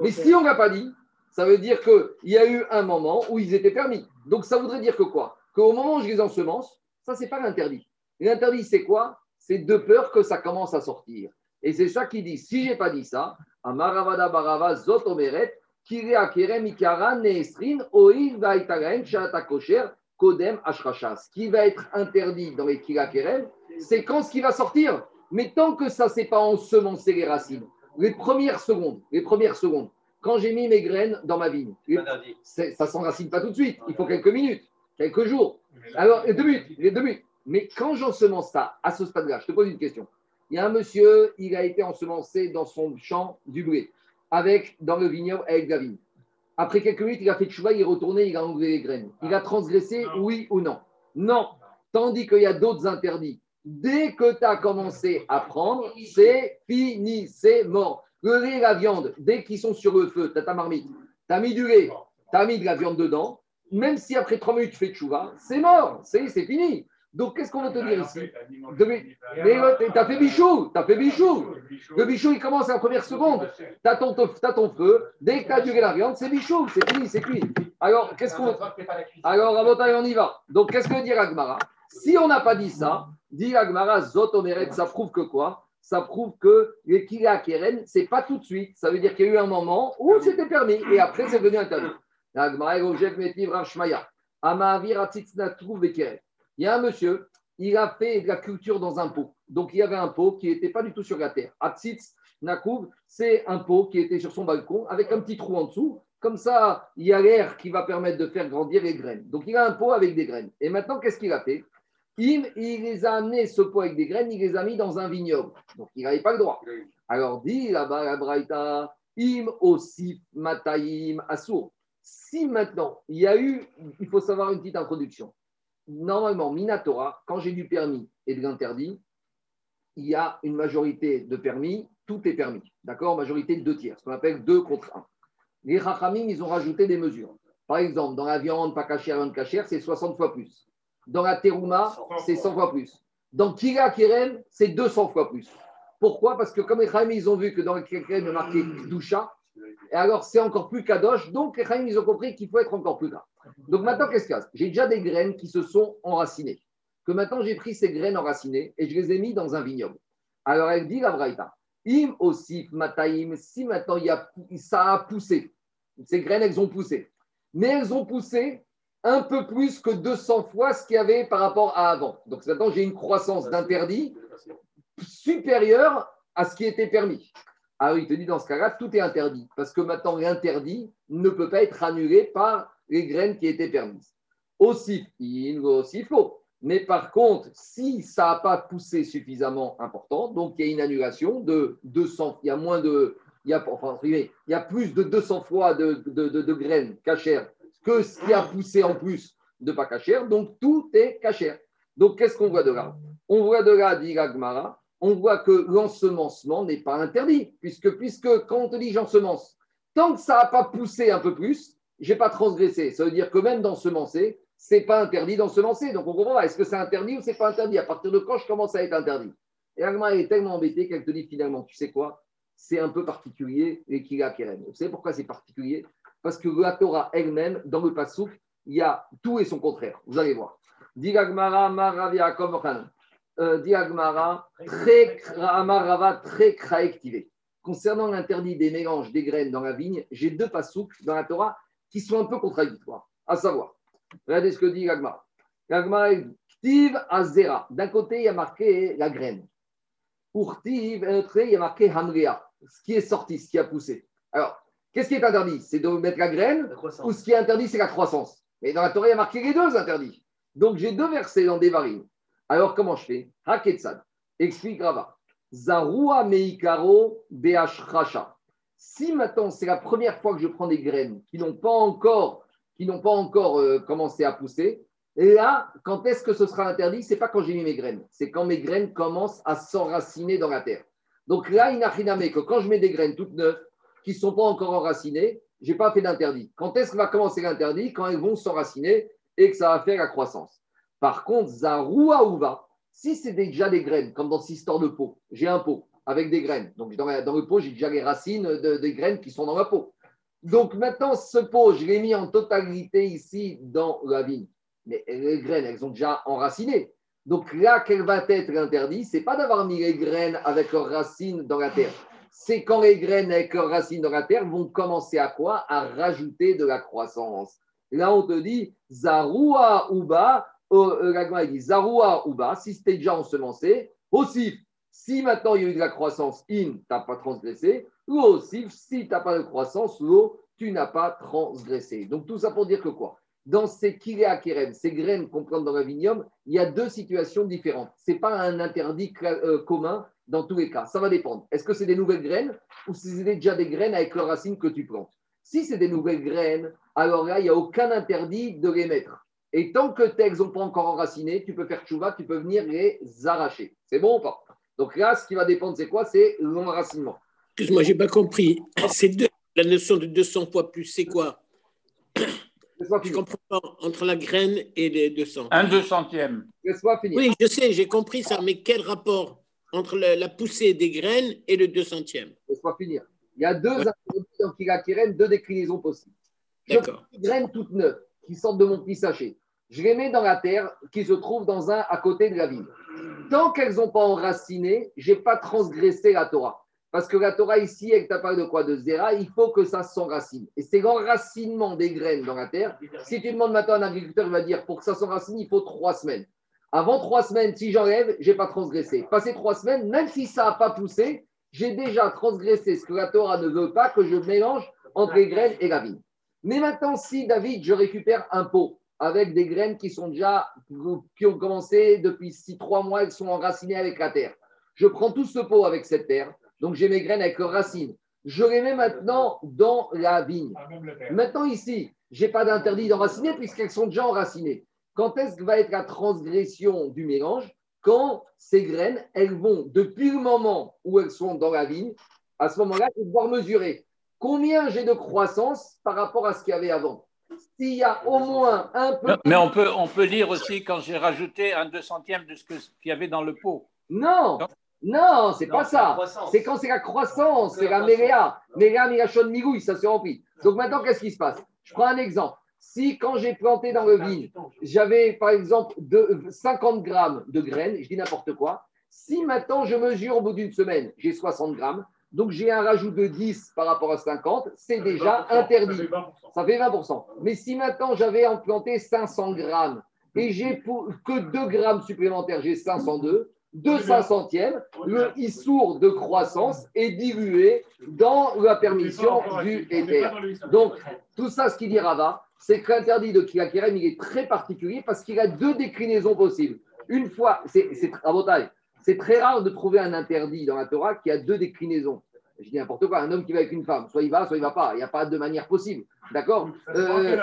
Mais si on n'a pas dit, ça veut dire qu'il y a eu un moment où ils étaient permis. Donc ça voudrait dire que quoi? Qu'au moment où je les ensemence, ça, c'est pas l'interdit. L'interdit, c'est quoi? C'est de peur que ça commence à sortir. Et c'est ça qui dit, si je n'ai pas dit ça, Amaravada Barava Zotomeret, Kodem Ce qui va être interdit dans les Kerem, c'est quand ce qui va sortir. Mais tant que ça, c'est pas ensemencé les racines, les premières secondes, les premières secondes, quand j'ai mis mes graines dans ma vigne, ça ne s'enracine pas tout de suite. Il faut quelques minutes, quelques jours. Alors, deux minutes, les deux minutes. Mais quand j'ensemence ça, à ce stade-là, je te pose une question. Il y a un monsieur, il a été ensemencé dans son champ du blé, avec, dans le vignoble avec la vigne. Après quelques minutes, il a fait de cheval, il est retourné, il a enlevé les graines. Il a transgressé, oui ou non? Non. Tandis qu'il y a d'autres interdits. Dès que tu as commencé à prendre, c'est fini, c'est mort. Le lait et la viande, dès qu'ils sont sur le feu, tu as ta marmite, tu as mis du lait, tu as mis de la viande dedans, même si après trois minutes tu fais de chouva, c'est mort, c'est fini. Donc, qu'est-ce qu'on veut te dire ici Mais tu as fait bichou, tu as fait bichou. Le bichou, il commence à la première seconde. Tu as, ton feu, dès que tu as duré la viande, c'est bichou, c'est fini, c'est cuit. Alors, qu'est-ce qu'on. Alors, à on y va. Donc, qu'est-ce que veut dire Agmara Si on n'a pas dit ça, dit Agmara, Zot ça prouve que quoi? Ça prouve que les Kira Keren, ce n'est pas tout de suite. Ça veut dire qu'il y a eu un moment où c'était permis et après c'est devenu interdit. Agmara, il y a un monsieur, il a fait de la culture dans un pot. Donc, il y avait un pot qui n'était pas du tout sur la terre. Atzitz Nakouv, c'est un pot qui était sur son balcon avec un petit trou en dessous. Comme ça, il y a l'air qui va permettre de faire grandir les graines. Donc, il a un pot avec des graines. Et maintenant, qu'est-ce qu'il a fait? Il, il les a amenés, ce pot avec des graines, il les a mis dans un vignoble. Donc, il n'avait pas le droit. Alors, dit là-bas la Braïta, Im aussi mataim assour. Si maintenant, il y a eu, il faut savoir une petite introduction normalement, Minatora, quand j'ai du permis et de l'interdit, il y a une majorité de permis, tout est permis. D'accord? Majorité de deux tiers, ce qu'on appelle deux contre un. Les Rachamim, ils ont rajouté des mesures. Par exemple, dans la viande, pas cachère, viande cachère, c'est 60 fois plus. Dans la terouma, c'est 100 fois plus. Dans Kira Kerem, c'est 200 fois plus. Pourquoi? Parce que comme les Rachamim, ils ont vu que dans le Kerem, il y a marqué Doucha, et alors c'est encore plus Kadosh, donc les Rachamim, ils ont compris qu'il faut être encore plus grave. Donc maintenant, qu'est-ce qu'il y a? J'ai déjà des graines qui se sont enracinées. Que maintenant, j'ai pris ces graines enracinées et je les ai mis dans un vignoble. Alors elle dit la Braïta, im aussi mataim, si maintenant il y a, ça a poussé, ces graines, elles ont poussé, mais elles ont poussé un peu plus que 200 fois ce qu'il y avait par rapport à avant. Donc maintenant, j'ai une croissance d'interdit supérieure à ce qui était permis. Alors il te dit dans ce cas-là, tout est interdit, parce que maintenant l'interdit ne peut pas être annulé par les graines qui étaient permises. Aussi, il aussi faux. Mais par contre, si ça n'a pas poussé suffisamment important, donc il y a une annulation de 200, il y a moins de, il y a, enfin, il y a plus de 200 fois de, de, graines cachères que ce qui a poussé en plus de pas cachères, donc tout est cachère. Donc qu'est-ce qu'on voit de là? On voit de là, dit Gagmara, on voit que l'ensemencement n'est pas interdit, puisque, puisque quand on te dit j'ensemence, tant que ça n'a pas poussé un peu plus, j'ai pas transgressé. Ça veut dire que même dans semencer, c'est pas interdit dans semencer. Donc on comprend est-ce que c'est interdit ou c'est pas interdit? À partir de quand je commence à être interdit? Et Agma est tellement embêtée qu'elle te dit finalement, tu sais quoi? C'est un peu particulier, les Kira Keren. Vous savez pourquoi c'est particulier? Parce que la Torah elle-même, dans le Passouk, il y a tout et son contraire. Vous allez voir. Diagmara, Maravia, euh, Diagmara, très Amarava, très. Concernant l'interdit des mélanges des graines dans la vigne, j'ai deux pasouks dans la Torah qui sont un peu contradictoires. À savoir, regardez ce que dit Agmara. Agmara Ktiv Azera. D'un côté, il y a marqué la graine. Pour Tiv, autre, il y a marqué Hamrea, ce qui est sorti, ce qui a poussé. Alors, qu'est-ce qui est interdit? C'est de mettre la graine ou ce qui est interdit, c'est la croissance Mais dans la Torah, il y a marqué les deux interdits. Donc, j'ai deux versets dans des varines. Alors, comment je fais? Haketsad. Explique Rava. Zarua Meikaro Beashracha. Si maintenant c'est la première fois que je prends des graines qui n'ont pas encore, qui n'ont pas encore euh, commencé à pousser, là, quand est-ce que ce sera interdit? C'est pas quand j'ai mis mes graines, c'est quand mes graines commencent à s'enraciner dans la terre. Donc là, il n'a rien à que quand je mets des graines toutes neuves qui ne sont pas encore enracinées, j'ai pas fait d'interdit. Quand est-ce que va commencer l'interdit? Quand elles vont s'enraciner et que ça va faire la croissance. Par contre, Zarua Uva, si c'est déjà des graines, comme dans cette histoire de pot, j'ai un pot avec des graines. Donc dans, le pot, j'ai déjà les racines de, des graines qui sont dans la peau. Donc maintenant, ce pot, je l'ai mis en totalité ici dans la vigne mais les graines, elles ont déjà enraciné. Donc là, quel va être l'interdit C'est pas d'avoir mis les graines avec leurs racines dans la terre. C'est quand les graines avec leurs racines dans la terre vont commencer à quoi? À rajouter de la croissance. Là, on te dit Zarua Uba. Euh, la dit Zarua Uba, si c'était déjà ensemencé. Aussi, si maintenant il y a eu de la croissance, in, tu n'as pas transgressé. Ou aussi, si tu n'as pas de croissance, l'eau, tu n'as pas transgressé. Donc tout ça pour dire que quoi? Dans ces kiréa kerem, ces graines qu'on plante dans la vignoble, il y a deux situations différentes. Ce n'est pas un interdit euh, commun dans tous les cas. Ça va dépendre. Est-ce que c'est des nouvelles graines ou c'est déjà des graines avec leurs racines que tu plantes? Si c'est des nouvelles graines, alors là, il n'y a aucun interdit de les mettre. Et tant que tes n'ont pas encore enraciné, tu peux faire chouva, tu peux venir les arracher. C'est bon ou pas? Donc là, ce qui va dépendre, c'est quoi? C'est l'enracinement. Excuse-moi, je n'ai pas compris. C'est la notion de 200 fois plus, c'est quoi? Je comprends pas entre la graine et les 200. Un deux centième. Oui, je sais, j'ai compris ça, mais quel rapport entre la poussée des graines et le deux centième? Laisse-moi finir. Il y a deux dans deux déclinaisons possibles. D'accord. Des graines toutes neuves qui sortent de mon petit sachet. Je les mets dans la terre qui se trouve dans un à côté de la ville. Tant qu'elles n'ont pas enraciné, je n'ai pas transgressé la Torah. Parce que la Torah ici, elle t'a parlé de quoi De zéra, il faut que ça s'enracine. Et c'est l'enracinement des graines dans la terre. Si tu demandes maintenant à un agriculteur, il va dire pour que ça s'enracine, il faut trois semaines. Avant trois semaines, si j'enlève, je n'ai pas transgressé. Passé trois semaines, même si ça n'a pas poussé, j'ai déjà transgressé ce que la Torah ne veut pas que je mélange entre les graines et la vigne. Mais maintenant, si David, je récupère un pot avec des graines qui sont déjà, qui ont commencé depuis six, trois mois, elles sont enracinées avec la terre. Je prends tout ce pot avec cette terre, donc j'ai mes graines avec leurs racines. Je les mets maintenant dans la vigne. Maintenant ici, je n'ai pas d'interdit d'enraciner puisqu'elles sont déjà enracinées. Quand est-ce que va être la transgression du mélange? Quand ces graines, elles vont, depuis le moment où elles sont dans la vigne, à ce moment-là, je vais devoir mesurer combien j'ai de croissance par rapport à ce qu'il y avait avant. S'il y a au moins un peu. Mais on peut, on peut dire aussi quand j'ai rajouté un deux centième de ce qu'il y avait dans le pot. Non, non, c'est pas ça. C'est quand c'est la croissance, c'est la méléa. Méléa, milachon, migouille, ça se remplit. Donc maintenant, qu'est-ce qui se passe? Je prends un exemple. Si quand j'ai planté dans le vigne, j'avais par exemple 50 grammes de graines, je dis n'importe quoi. Si maintenant je mesure au bout d'une semaine, j'ai 60 grammes, donc j'ai un rajout de 10 par rapport à 50, c'est déjà interdit. Ça fait 20%. Mais si maintenant j'avais implanté 500 grammes et j'ai que 2 grammes supplémentaires, j'ai 502, 200 centièmes, le issour de croissance est dilué dans la permission du Éther. Donc, tout ça, ce qu'il dit Rava, c'est que l'interdit de Kilakerem, il est très particulier parce qu'il a deux déclinaisons possibles. Une fois, c'est c'est très rare de trouver un interdit dans la Torah qui a deux déclinaisons. Je dis n'importe quoi, un homme qui va avec une femme, soit il va, soit il ne va pas. Il n'y a pas de manière possible. D'accord euh,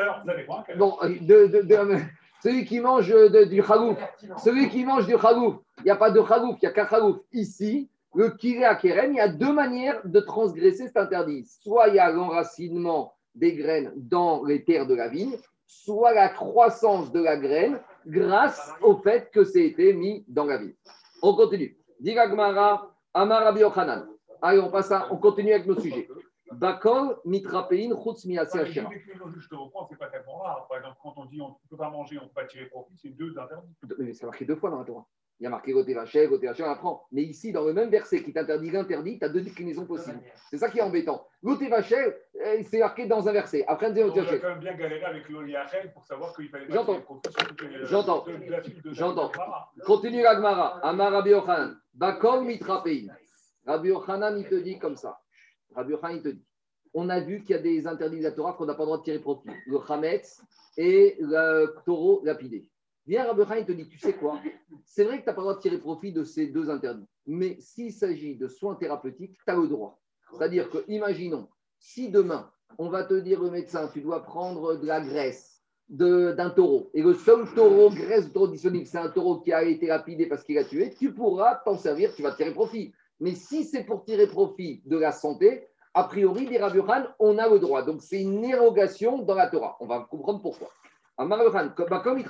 Bon, de, de, de, celui qui mange du chagouf, celui qui mange du chagouf, il n'y a pas de chagouf, il n'y a qu'un chagouf. Ici, le kiré keren, il y a deux manières de transgresser cet interdit. Soit il y a l'enracinement des graines dans les terres de la vigne, soit la croissance de la graine grâce au fait que c'est été mis dans la vigne. On continue. Digagmara, Amar Rabbi Yochanan. Allez, on passe à, on continue avec nos sujets. Bakol, mitrapein, chutz miase hachira. Je te reprends, c'est pas tellement rare. Par exemple, quand on dit on ne peut pas manger, on ne peut pas tirer profit, c'est deux interdits. Mais c'est marqué deux fois dans la Torah. Il y a marqué Goté Vachel, Goté Vachel, on apprend. Mais ici, dans le même verset qui t'interdit l'interdit, tu as deux déclinaisons possibles. C'est ça qui est embêtant. Goté Vachel, eh, c'est marqué dans un verset. Après, on a quand même bien galéré avec l'Oliachel pour savoir qu'il fallait J'entends. J'entends. J'entends. Continue l'Agmara. Amar Rabbi Yochanan. Bakol mitrapein. Rabbi Yochanan, il te dit comme ça. Rabbi Yochanan, il te dit. On a vu qu'il y a des interdits de la Torah qu'on n'a pas le droit de tirer profit. Le Hametz et le taureau lapidé. Viens, Rabbi il te dit, tu sais quoi? C'est vrai que tu n'as pas le droit de tirer profit de ces deux interdits. Mais s'il s'agit de soins thérapeutiques, tu as le droit. C'est-à-dire que, imaginons, si demain, on va te dire au médecin, tu dois prendre de la graisse d'un taureau, et le seul taureau, graisse taureau disponible, c'est un taureau qui a été lapidé parce qu'il a tué, tu pourras t'en servir, tu vas tirer profit. Mais si c'est pour tirer profit de la santé, a priori, des on a le droit. Donc, c'est une érogation dans la Torah. On va comprendre pourquoi. comme il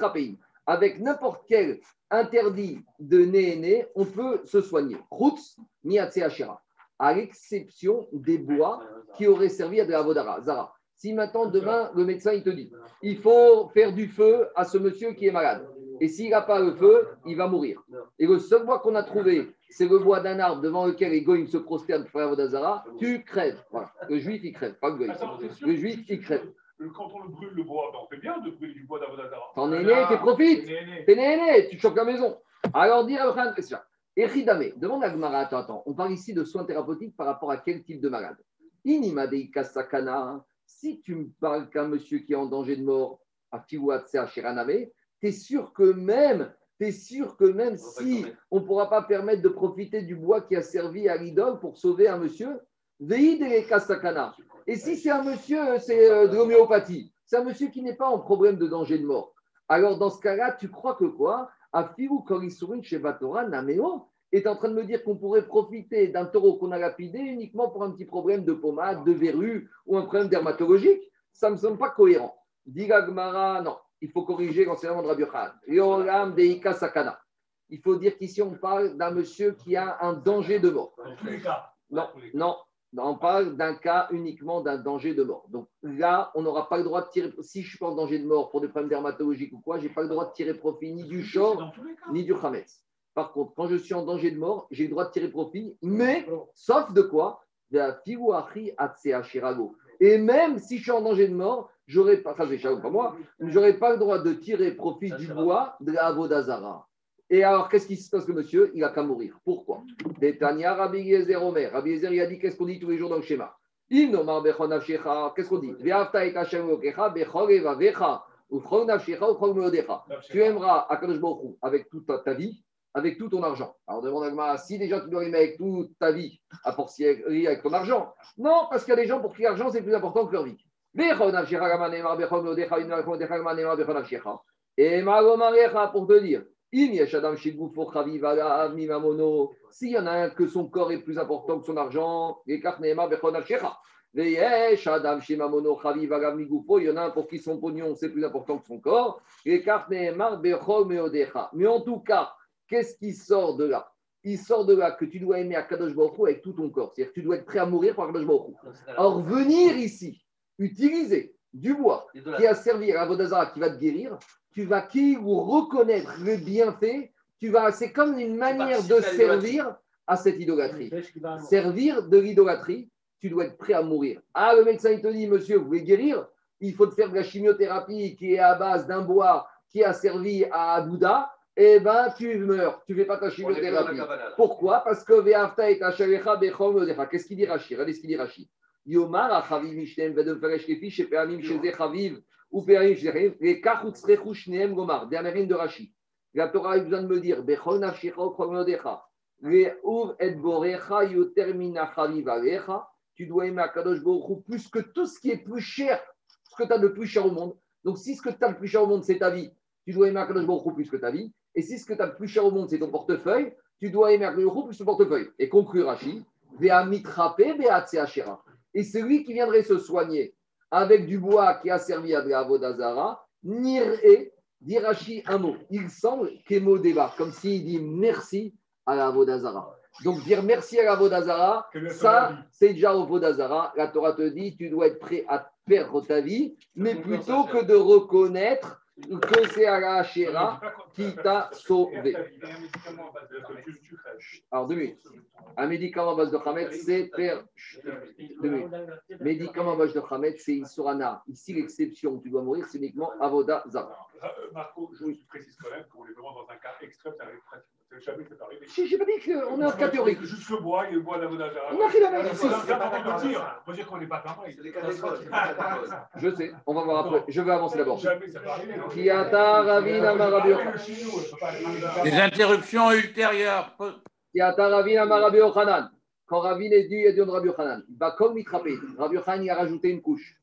avec n'importe quel interdit de né on peut se soigner. Roots, Ashira, à l'exception des bois qui auraient servi à de la vodara. Zara. Si maintenant, demain, le médecin, il te dit, il faut faire du feu à ce monsieur qui est malade. Et s'il n'a pas le feu, il va mourir. Et le seul bois qu'on a trouvé, c'est le bois d'un arbre devant lequel les goïms se prosternent pour faire Vodazara, tu crèves. Le juif, il crève, pas le goïm. Le juif, il crève quand on le brûle le bois, ben, on fait bien de brûler du bois d'Avodazara. T'en es né, tu profites. T'es né, tu choques la maison. Alors, dire à question. Eridame, demande à Gmara, attends, attends, on parle ici de soins thérapeutiques par rapport à quel type de malade? Inimadeika sakana, si tu me parles qu'un monsieur qui est en danger de mort, à Fiwatsa Shiraname, tu es sûr que même, tu es sûr que même si on ne pourra pas permettre de profiter du bois qui a servi à l'idole pour sauver un monsieur, et si c'est un monsieur, c'est euh, de l'homéopathie, c'est un monsieur qui n'est pas en problème de danger de mort, alors dans ce cas-là, tu crois que quoi? Afiru Korisurin Shevatora Nameo est en train de me dire qu'on pourrait profiter d'un taureau qu'on a lapidé uniquement pour un petit problème de pommade, de verrue ou un problème dermatologique Ça ne me semble pas cohérent. Digagmara, non, il faut corriger l'enseignement de Rabbi. Deika Sakana. Il faut dire qu'ici on parle d'un monsieur qui a un danger de mort. Non, non, on parle d'un cas uniquement d'un danger de mort. Donc là, on n'aura pas le droit de tirer. Si je suis pas en danger de mort pour des problèmes dermatologiques ou quoi, je n'ai pas le droit de tirer profit ni du short ni du khametz. Par contre, quand je suis en danger de mort, j'ai le droit de tirer profit, mais sauf de quoi? Et même si je suis en danger de mort, j'aurais pas, enfin, pas moi, j'aurais pas le droit de tirer profit du bois de la Avodazara. Et alors, qu'est-ce qui se passe, le monsieur? Il n'a qu'à mourir. Pourquoi? Détania Rabbi Yezer Omer. Rabbi Yezer, il a dit qu'est-ce qu'on dit tous les jours dans le schéma? Qu'est-ce qu'on dit? Tu aimeras Akadosh Baruch avec toute ta vie, avec tout ton argent. Alors, demande à si déjà tu dois aimer avec toute ta vie, à portier avec ton argent. Non, parce qu'il y a des gens pour qui l'argent c'est plus important que leur vie. Et pour te dire, s'il y en a un que son corps est plus important que son argent, il y en a un pour qui son pognon c'est plus important que son corps. Mais en tout cas, qu'est-ce qui sort de là? Il sort de là que tu dois aimer Akadosh Baruch avec tout ton corps. C'est-à-dire que tu dois être prêt à mourir pour Akadosh Baruch Or, venir ici, utiliser du bois qui a servi à Vodazara qui va te guérir, tu vas qui ou reconnaître le bienfait, tu vas, c'est comme une manière de servir à cette idolâtrie. Servir de l'idolâtrie, tu dois être prêt à mourir. Ah, le médecin, il te dit, monsieur, vous voulez guérir? Il faut te faire de la chimiothérapie qui est à base d'un bois qui a servi à Bouddha. Eh bien, tu meurs, tu ne fais pas ta chimiothérapie. Pourquoi? Parce que Qu'est-ce qu'il dit Rachid Regardez ce qu'il dit Rachid. Yomar, Achaviv Mishtem, Vedem Feresh Kefi, Shepeamim, Sheze Chaviv, ou Peamim, Sheze les Kachutzrechu Shneem Gomar, dernière de Rashi. La Torah a besoin de me dire, Chol Modecha, les Ur et Borecha, Yotermina Chaviv Alecha, tu dois aimer Akadosh Baruch plus que tout ce qui est plus cher, ce que tu as de plus cher au monde. Donc, si ce que tu as le plus cher au monde, c'est ta vie, tu dois aimer Akadosh Baruch plus que ta vie. Et si ce que tu as le plus cher au monde, c'est ton portefeuille, tu dois aimer Akadosh Baruch plus que ton portefeuille. Et conclure Rashi, Vea Mitrape, Vea Et celui qui viendrait se soigner avec du bois qui a servi à de la Vodazara, Nir'e, dirachi un mot. Il semble qu'Emo débat, comme s'il dit merci à la Vodazara. Donc dire merci à la Vodazara, ça, c'est déjà au Vodazara. La Torah te dit, tu dois être prêt à perdre ta vie, mais plutôt que de reconnaître que c'est Arachera qui t'a sauvé. Alors, deux minutes. Un médicament à base de Khamet, c'est faire. Deux minutes. Médicament à base de Khamet, c'est Isurana. Ici, l'exception, tu dois mourir, c'est uniquement Avoda Zara. Euh, Marco, je précise quand même qu'on est vraiment dans un cas extrême, ça arrive pratiquement. Jamais fait arrivé. Je n'ai pas dit qu'on est en cas théorique. Juste le bois le bois Zara. On a fait la même chose. On va dire qu'on n'est pas pareil. Je sais, on va voir après. Je vais avancer d'abord. Jamais ça peut arriver. Des interruptions ultérieures. Quand Ravin est dit, il a dit Rabbi Yochanan, Bakom mitrapein. Rabbi Yochanan, il a rajouté une couche.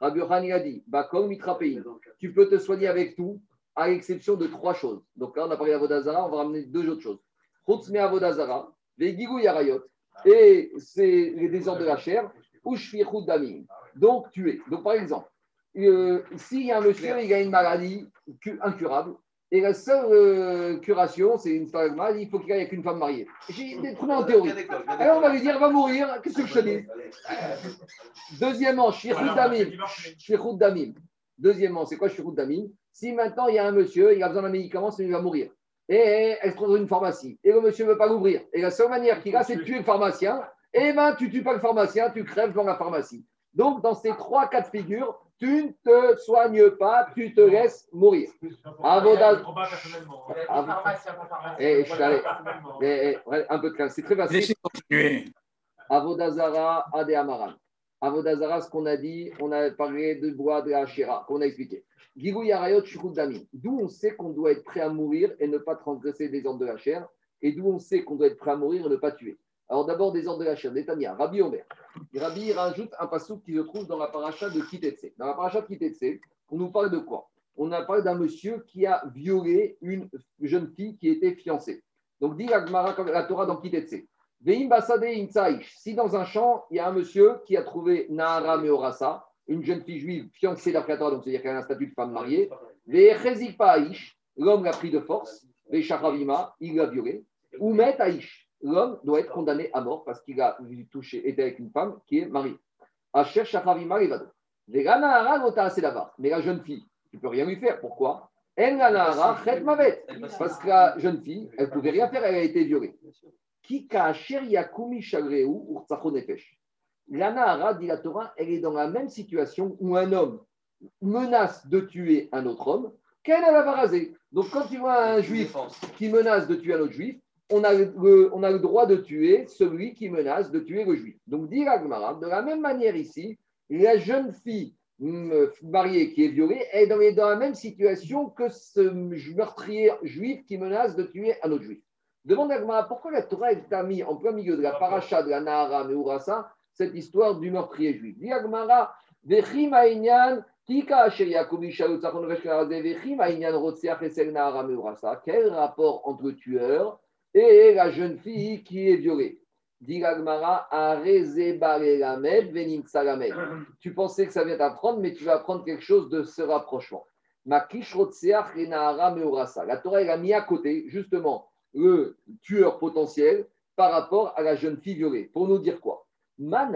Rabbi Yochanan, il a dit, Bakom mitrapein. Tu peux te soigner avec tout, à l'exception de trois choses. Donc là, on a parlé d'Avodazara, on va ramener deux autres choses. Chutzme Avodazara, les Gigou Yarayot, et c'est les désordres de la chair, ou Damim. Donc, tuer. Donc, par exemple, euh, s'il y a un monsieur, il a une maladie incurable, et la seule euh, curation, c'est une maladie, il faut qu'il aille avec une femme mariée. J'ai des trucs en théorie. Alors on va lui dire, va mourir, qu'est-ce que je te dis? Deuxièmement, Shirut Damim. Shirut Damim. Deuxièmement, c'est quoi Shirut Damim? Si maintenant il y a un monsieur, il a besoin d'un médicament, il va mourir. Et elle se trouve dans une pharmacie. Et le monsieur ne veut pas l'ouvrir. Et la seule manière qu'il a, c'est de tuer le pharmacien. Et ben, tu ne tues pas le pharmacien, tu crèves dans la pharmacie. Donc, dans ces trois cas de figure, tu ne te soignes pas, tu te laisses mourir. Avodaz... Eh, eh, un peu de c'est très facile. Avodazara, Ade Amaran. Avodazara, ce qu'on a dit, on a parlé de bois de la qu'on a expliqué. Gigou Yarayot. D'où on sait qu'on doit être prêt à mourir et ne pas transgresser des ordres de la chair, et d'où on sait qu'on doit être prêt à mourir et ne pas tuer. Alors d'abord des ordres de la chair, Netanya, Rabbi Omer. Rabbi rajoute un passou qui se trouve dans la paracha de Kitetse. Dans la paracha de Kitetse, on nous parle de quoi? On a parlé d'un monsieur qui a violé une jeune fille qui était fiancée. Donc dit la Torah dans Kitetse. Si dans un champ, il y a un monsieur qui a trouvé Nahara Meorasa, une jeune fille juive fiancée d'après donc c'est-à-dire qu'elle a un statut de femme mariée, l'homme l'a pris de force, il l'a violé, ou Met Aïch, l'homme doit être condamné à mort parce qu'il a touché, été avec une femme qui est mariée. Mais la jeune fille, tu ne peux rien lui faire. Pourquoi? Parce que la jeune fille, elle ne pouvait rien faire, elle a été violée. La Nahara, dit la Torah, elle est dans la même situation où un homme menace de tuer un autre homme qu'elle a rasé. Donc quand tu vois un juif qui menace de tuer un autre juif, on a, le, on a le droit de tuer celui qui menace de tuer le juif. Donc, dit de la même manière ici, la jeune fille mm, mariée qui est violée est dans, dans la même situation que ce meurtrier juif qui menace de tuer un autre juif. Demande à pourquoi la Torah a mis en plein milieu de la paracha de la Nahara Meurasa cette histoire du meurtrier juif? Dit Agmara, quel rapport entre tueur et la jeune fille qui est violée? Tu pensais que ça vient t'apprendre, mais tu vas apprendre quelque chose de ce rapprochement. La Torah a mis à côté, justement, le tueur potentiel par rapport à la jeune fille violée. Pour nous dire quoi? De la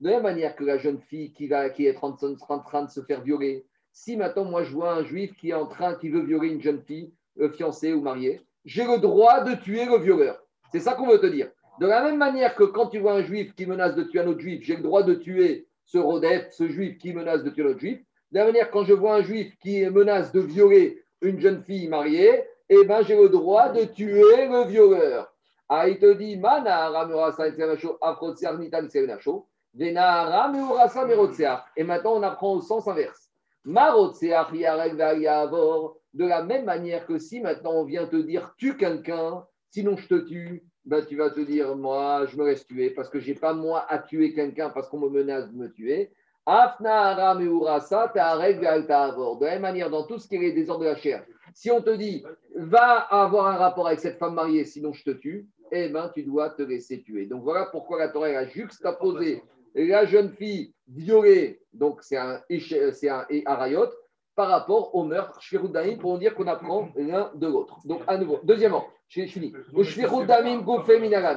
même manière que la jeune fille qui, va, qui est en train de se faire violer, si maintenant moi je vois un juif qui est en train, qui veut violer une jeune fille, fiancé ou marié, j'ai le droit de tuer le violeur. C'est ça qu'on veut te dire. De la même manière que quand tu vois un juif qui menace de tuer un autre juif, j'ai le droit de tuer ce rodef, ce juif qui menace de tuer un autre juif. De la même manière, quand je vois un juif qui menace de violer une jeune fille mariée, eh ben, j'ai le droit de tuer le violeur. Ah, il te dit, et maintenant on apprend au sens inverse. De la même manière que si maintenant on vient te dire tue quelqu'un, sinon je te tue, ben tu vas te dire moi je me laisse tuer parce que j'ai pas moi à tuer quelqu'un parce qu'on me menace de me tuer. De la même manière, dans tout ce qui est des ordres de la chair, si on te dit va avoir un rapport avec cette femme mariée, sinon je te tue, eh ben tu dois te laisser tuer. Donc voilà pourquoi la Torah a juxtaposé la jeune fille violée, donc c'est un, c'est un arayot, par rapport au meurtre, Shvirudamim, pour dire qu'on apprend l'un de l'autre. Donc, à nouveau. Deuxièmement, je finis.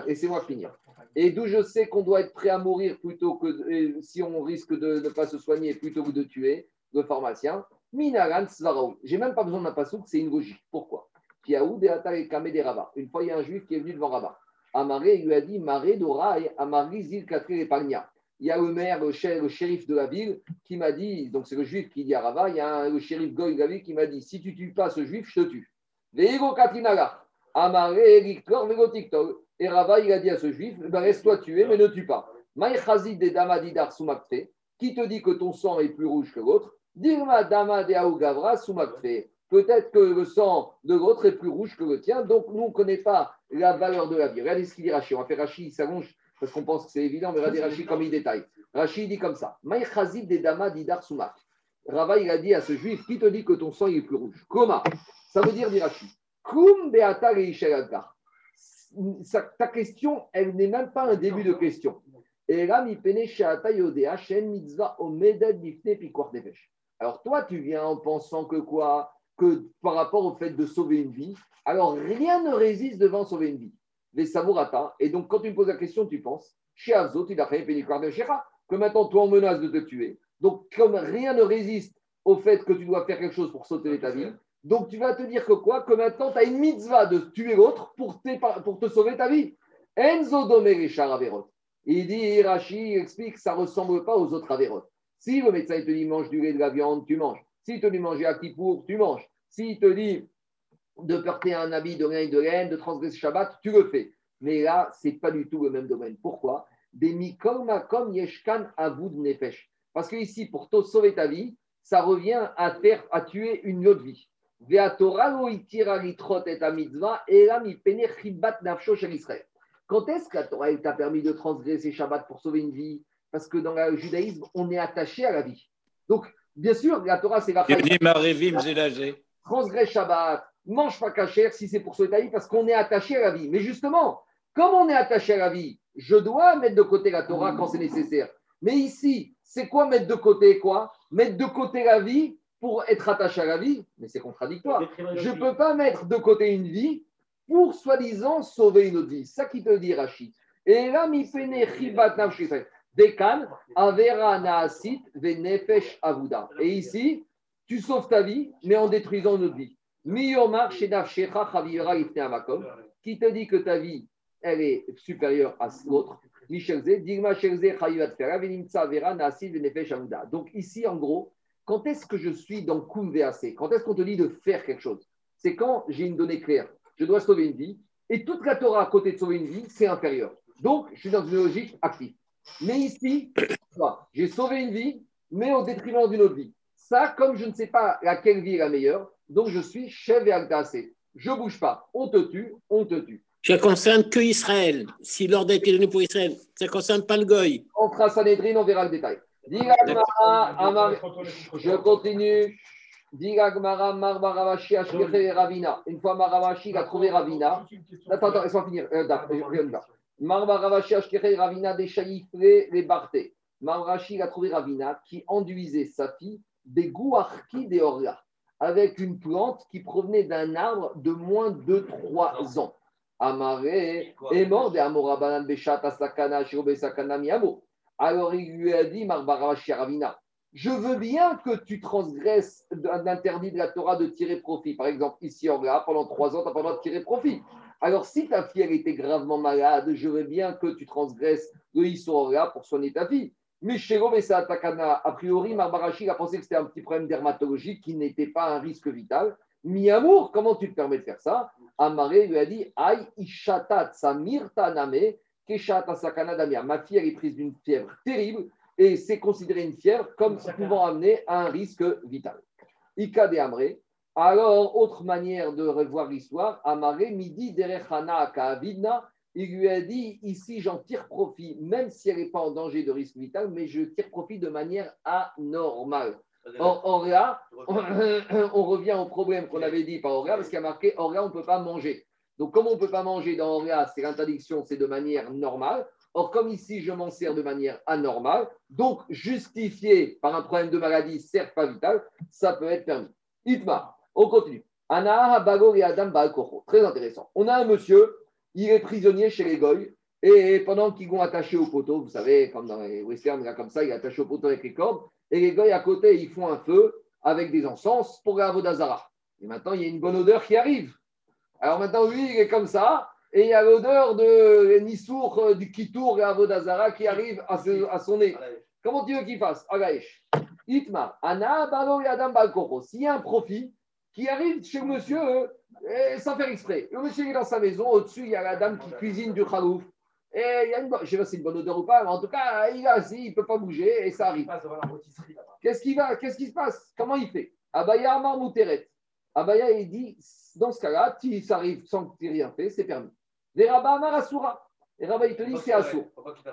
Et c'est moi finir. Et d'où je sais qu'on doit être prêt à mourir plutôt que si on risque de ne pas se soigner plutôt que de tuer le pharmacien. Minaran Svaraou. J'ai même pas besoin d'un pasouk, c'est une logique. Pourquoi? Une fois, il y a un juif qui est venu devant Rabat. Amaré, il lui a dit Maré Dora et Amari Zil Pagna il y a le maire, le, shérif de la ville, qui m'a dit, donc c'est le juif qui dit à Rava, il y a le shérif Goy de la ville qui m'a dit, si tu tues pas ce juif, je te tue. Et Rava, il a dit à ce juif, ben reste-toi tué, mais ne tue pas. Qui te dit que ton sang est plus rouge que l'autre? Peut-être que le sang de l'autre est plus rouge que le tien, donc nous, on ne connaît pas la valeur de la vie. Regardez ce qu'il dit Rachid. On va faire Rachid, il s'allonge parce qu'on pense que c'est évident, mais regardez Rachid comme il détaille. Rachid dit comme ça dama. Rava, il a dit à ce juif Qui te dit que ton sang est plus rouge? Comment Ça veut dire, dit Rachid Ta question, elle n'est même pas un début de question. Alors toi, tu viens en pensant que quoi? Que par rapport au fait de sauver une vie, alors rien ne résiste devant sauver une vie les samourata. Et donc, quand tu me poses la question, tu penses, il a fait que maintenant, toi, on menace de te tuer. Donc, comme rien ne résiste au fait que tu dois faire quelque chose pour sauver ta vie, donc tu vas te dire que quoi? Que maintenant, tu as une mitzvah de tuer l'autre pour, te sauver ta vie. Enzo Averot. Il dit, Hirachi explique, ça ne ressemble pas aux autres Averot. Si le médecin te dit mange du lait de la viande, tu manges. Si te dit manger à Kippour, tu manges. S'il te dit de porter un habit de laine de laine, de transgresser Shabbat, tu le fais. Mais là, ce n'est pas du tout le même domaine. Pourquoi? Des mikom yeshkan avud nefesh. Parce que ici, pour te sauver ta vie, ça revient à faire, à tuer une autre vie. Quand est-ce que la Torah t'a permis de transgresser Shabbat pour sauver une vie? Parce que dans le judaïsme, on est attaché à la vie. Donc, bien sûr, la Torah, c'est la Transgresse Shabbat, mange pas cachère si c'est pour sauver ta vie, parce qu'on est attaché à la vie. Mais justement, comme on est attaché à la vie, je dois mettre de côté la Torah quand c'est nécessaire. Mais ici, c'est quoi mettre de côté quoi? Mettre de côté la vie pour être attaché à la vie, mais c'est contradictoire. Je ne peux pas mettre de côté une vie pour soi-disant sauver une autre vie. Ça qui te dit Rachid. Et là, mi Dekan, avera naasit venefesh avuda. Et ici, tu sauves ta vie, mais en détruisant notre vie qui te dit que ta vie, elle est supérieure à l'autre. Donc ici, en gros, quand est-ce que je suis dans VAC Quand est-ce qu'on te dit de faire quelque chose? C'est quand j'ai une donnée claire. Je dois sauver une vie. Et toute la Torah à côté de sauver une vie, c'est inférieur. Donc, je suis dans une logique active. Mais ici, j'ai sauvé une vie, mais au détriment d'une autre vie. Ça, comme je ne sais pas laquelle vie est la meilleure, donc je suis chef et agdacé. Je ne bouge pas. On te tue, on te tue. Ça concerne que Israël. Si l'ordre a été donné pour Israël, ça ne concerne pas le Goy. On fera Sanhedrin, on verra le détail. Je continue. Ravina. Une fois Maravashi a trouvé Ravina. Attends, attends, laisse-moi finir. Euh, Marbaravashi Ravina des les Barthé. Maravashi a trouvé Ravina qui enduisait sa fille des Gouarki des Orla avec une plante qui provenait d'un arbre de moins de 3 ans. Amaré est mort de Amorabanan Beshat Asakana Sakana Miyamo. Alors il lui a dit, Marbara Ravina, je veux bien que tu transgresses l'interdit de la Torah de tirer profit. Par exemple, ici en là, pendant trois ans, tu n'as pas le droit de tirer profit. Alors, si ta fille était gravement malade, je veux bien que tu transgresses le Issoria pour soigner ta fille. Mais chez Takana, a priori, Marbarashi a pensé que c'était un petit problème dermatologique qui n'était pas un risque vital. Mi-amour, comment tu te permets de faire ça? Amaré lui a dit Aïe, ishatat samirta name, keshata sakana damia. Ma fille, elle est prise d'une fièvre terrible et c'est considéré une fièvre comme pouvant amener à un risque vital. Ika de Amré. Alors, autre manière de revoir l'histoire, Amaré, midi derechana kaavidna, il lui a dit ici, j'en tire profit, même si elle n'est pas en danger de risque vital, mais je tire profit de manière anormale. Or, là, on, revient au problème qu'on avait dit par Oria, parce qu'il y a marqué Oria, on ne peut pas manger. Donc, comme on ne peut pas manger dans Oria, c'est l'interdiction, c'est de manière normale. Or, comme ici, je m'en sers de manière anormale, donc justifié par un problème de maladie, certes pas vital, ça peut être permis. Itma, on continue. Ana et Adam Très intéressant. On a un monsieur, il est prisonnier chez les Goy, et pendant qu'ils vont attacher au poteau, vous savez, comme dans les westerns, là, comme ça, il est attaché au poteau avec les cordes, et les Goy à côté, ils font un feu avec des encens pour la Vodazara. Et maintenant, il y a une bonne odeur qui arrive. Alors maintenant, lui, il est comme ça, et il y a l'odeur de Nissour, euh, du Kitour et Avodazara qui arrive à, son nez. Comment tu veux qu'il fasse? Agaesh. Itma, Ana, Balo et Adam Balkoro. S'il y a un profit qui arrive chez le monsieur euh, sans faire exprès, le monsieur est dans sa maison, au-dessus, il y a la dame qui cuisine du khalouf. Et il y a une, je ne sais pas si c'est une bonne odeur ou pas, mais en tout cas, il est assis, il ne peut pas bouger et ça arrive. Qu'est-ce qui va Qu'est-ce qui se passe? Comment il fait? Abaya Amar Mouteret. Abaya, il dit dans ce cas-là, si ça arrive sans que tu rien fait, c'est permis. Les rabats Amar Asura. Et Rabat, il te dit c'est Assour.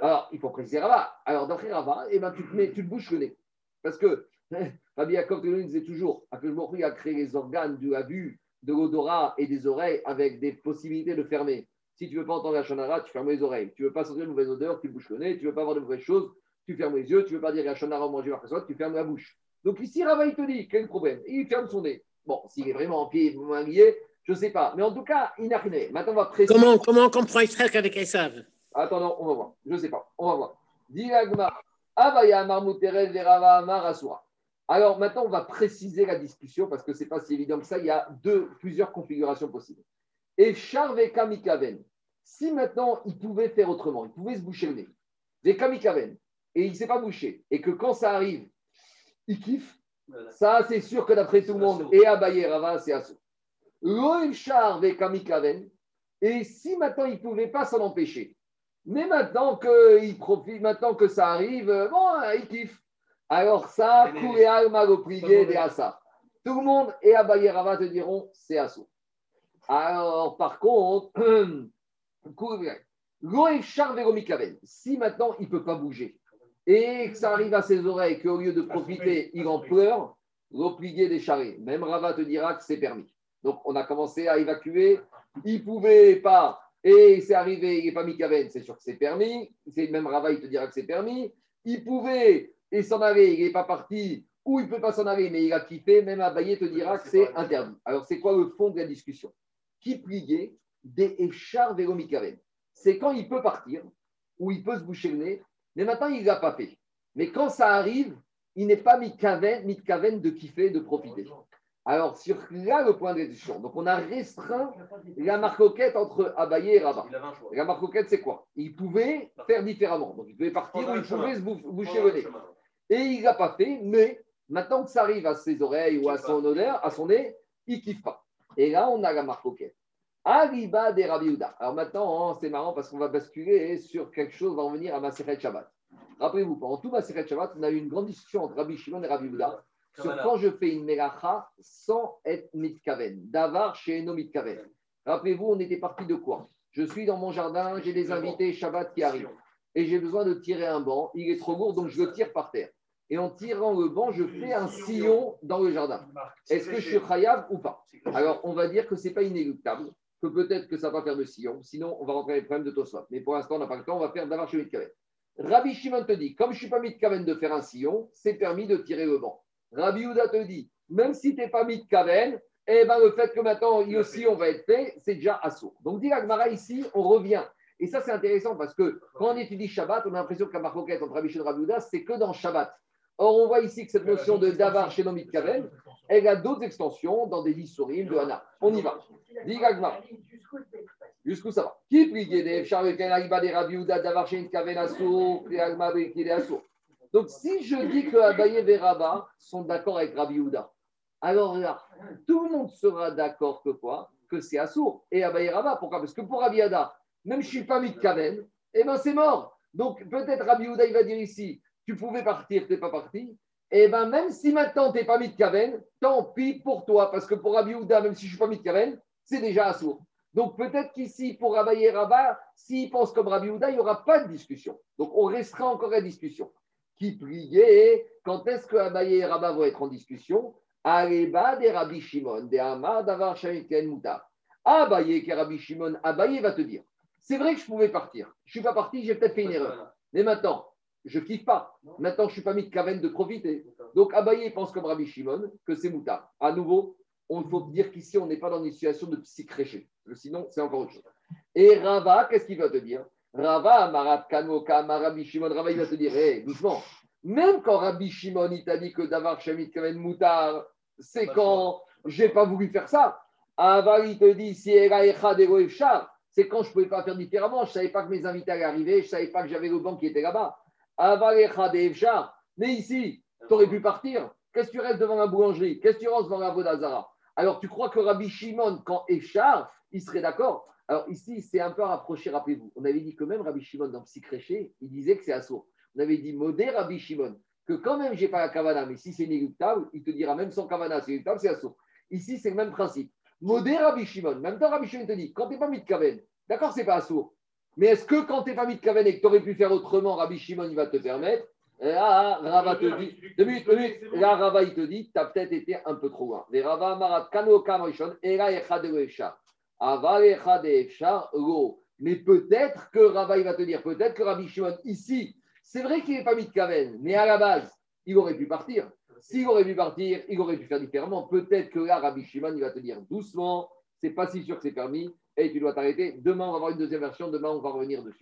Alors, il faut préciser Rabat. Alors, d'après Rabat, eh ben, tu, te mets, tu te bouches le nez. Parce que Rabbi Yaakov disait toujours il a créé les organes de la vue, de l'odorat et des oreilles avec des possibilités de fermer. Si tu ne veux pas entendre la shonara, tu fermes les oreilles. Tu ne veux pas sentir de mauvaises odeurs, tu bouches le nez. Tu ne veux pas avoir de mauvaises choses, tu fermes les yeux. Tu ne veux pas dire la shonara manger après soi, tu fermes la bouche. Donc ici, Rava, il te dit quel problème Il ferme son nez. Bon, s'il est vraiment en pied, moins lié, je ne sais pas. Mais en tout cas, il n'a rien. Maintenant, on va préciser. Comment, comment on comprend Israël avec Esav Attends, non, on va voir. Je ne sais pas. On va voir. Alors maintenant, on va préciser la discussion parce que ce n'est pas si évident que ça. Il y a deux, plusieurs configurations possibles. Et Charveka Mikaven, si maintenant il pouvait faire autrement, il pouvait se boucher le nez, Veka Mikaven, et il ne s'est pas bouché, et que quand ça arrive, il kiffe, ça c'est sûr que d'après tout le monde, et Abaye Rava, c'est Asso. Char Veka Mikaven, et si maintenant il ne pouvait pas s'en empêcher, mais maintenant qu'il profite, maintenant que ça arrive, bon, il kiffe. Alors ça, Tout le monde et Abaye Rava te diront c'est Asso. Alors par contre, si maintenant il ne peut pas bouger et que ça arrive à ses oreilles, qu'au lieu de profiter, il en pleure, replier des charrets. Même Rava te dira que c'est permis. Donc on a commencé à évacuer. Il ne pouvait pas et c'est arrivé, il n'est pas Mikaven, c'est sûr que c'est permis. Même Rava, il te dira que c'est permis. Il pouvait et s'en aller, il n'est pas parti, ou il ne peut pas s'en aller, mais il a kiffé, même Abaye te dira que c'est interdit. Alors, c'est quoi le fond de la discussion? Qui pliait des échards vélo C'est quand il peut partir, ou il peut se boucher le nez, mais maintenant, il ne l'a pas fait. Mais quand ça arrive, il n'est pas mitkaven, mitkaven de kiffer, de profiter. Alors, sur là, le point de discussion. Donc, on a restreint la marcoquette entre Abaye et Rabat. La marcoquette, c'est quoi? Il pouvait faire différemment. Donc, il pouvait partir ou il pouvait se boucher le nez. Et il ne l'a pas fait, mais maintenant que ça arrive à ses oreilles ou à son odeur, à son nez, il ne kiffe pas. Et là, on a la marcoquette. Arriba des Rabiouda. Alors maintenant, hein, c'est marrant parce qu'on va basculer sur quelque chose, on va en venir à Maseret Shabbat. Rappelez-vous, pendant tout Maseret Shabbat, on a eu une grande discussion entre Rabbi Shimon et Rabbi sur quand je fais une melacha sans être mitkaven, d'avar chez Eno mitkaven. Rappelez-vous, on était parti de quoi? Je suis dans mon jardin, j'ai des invités Shabbat qui arrivent et j'ai besoin de tirer un banc. Il est trop lourd, donc je le tire par terre. Et en tirant le banc, je fais un sillon dans le jardin. Est-ce que je suis khayab ou pas? Alors, on va dire que ce n'est pas inéluctable, peut-être que ça va faire de sillon. Sinon, on va rentrer dans les problèmes de Tosfot. Mais pour l'instant, on n'a pas le temps, on va faire d'avar chez Mitkaven. Rabbi Shimon te dit, comme je ne suis pas Mitkaven de faire un sillon, c'est permis de tirer le banc. Rabbi Houda te dit, même si tu n'es pas Mitkaven, eh ben, le fait que maintenant, aussi, on va être fait, c'est déjà assaut. Donc, dit Agmara ici, on revient. Et ça, c'est intéressant parce que quand on étudie Shabbat, on a l'impression que la entre Rabbi et Rabbi c'est que dans Shabbat. Or, on voit ici que cette notion de Davar chez Kaven, elle a d'autres extensions dans des Lissorim de Hana. On y va. Dit Agmara. Jusqu'où ça va? Qui prie des Davar chez Kaven Assour, donc, si je dis que Abaye et Rabba sont d'accord avec Rabbi Houda, alors là, tout le monde sera d'accord que quoi? Que c'est Assour et Abaye Rabba. Pourquoi? Parce que pour Rabbi Hada, même je ne suis pas mis de Kaven, eh bien c'est mort. Donc peut-être Rabbi Houda, il va dire ici, tu pouvais partir, tu n'es pas parti. Eh bien même si maintenant tu n'es pas mis de Kaven, tant pis pour toi. Parce que pour Rabbi Houda, même si je ne suis pas mis de Kaven, c'est déjà Assour. Donc peut-être qu'ici, pour Abaye et Rabba, s'ils pensent comme Rabbi Houda, il n'y aura pas de discussion. Donc on restera encore à discussion qui priait, quand est-ce que Abaye et Rabba vont être en discussion? Areba des Rabbi Shimon, des Amar d'avar. Abaye et Rabbi Shimon, Abaye va te dire c'est vrai que je pouvais partir. Je ne suis pas parti, j'ai peut-être fait une erreur. Mais maintenant, je ne kiffe pas. Maintenant, je ne suis pas mis de caverne de profiter. Donc, Abaye pense comme Rabbi Shimon que c'est moutard. À nouveau, on faut dire qu'ici, on n'est pas dans une situation de psychréché. Sinon, c'est encore autre chose. Et Rava, qu'est-ce qu'il va te dire? Rava, Marat Kanoka, Rabbi Shimon, Rava, il va te dire, hé, doucement. Même quand Rabbi Shimon, il t'a dit que d'avoir Shamit Kaven Moutard, c'est quand j'ai pas voulu faire ça. Ava, il te dit, si c'est quand je ne pouvais pas faire différemment. Je ne savais pas que mes invités allaient arriver, je ne savais pas que j'avais le banc qui était là-bas. Mais ici, tu aurais pu partir. Qu'est-ce que tu restes devant la boulangerie? Qu'est-ce que tu restes devant la Vodazara Alors, tu crois que Rabbi Shimon, quand Efchar, il serait d'accord? Alors, ici, c'est un peu rapproché, rappelez-vous. On avait dit que même Rabbi Shimon, dans Psychréché, il disait que c'est assaut. On avait dit, modé Rabbi Shimon, que quand même, je n'ai pas la kavana, mais si c'est inéluctable, il te dira même sans kavana, c'est inéluctable, c'est assaut. Ici, c'est le même principe. Modé Rabbi Shimon. Même temps, Rabbi Shimon te dit, quand tu pas mis de kaven, d'accord, c'est pas assaut. Mais est-ce que quand tu n'es pas mis de kaven et que tu aurais pu faire autrement, Rabbi Shimon, il va te permettre Là, Rava te dit, deux minutes, deux minutes. Là, Rava, il te dit, tu as peut-être été un peu trop loin. Les Rava Marat Kano Kamrishon, Era Echad Echad Lo. Mais peut-être que Rava, il va te dire, peut-être que Rabbi Shimon, ici, c'est vrai qu'il n'est pas mis de kaven, mais à la base, il aurait pu partir. S'il aurait pu partir, il aurait pu faire différemment. Peut-être que là, Rabbi Shimon, il va te dire doucement, c'est pas si sûr que c'est permis, et tu dois t'arrêter. Demain, on va avoir une deuxième version, demain, on va revenir dessus.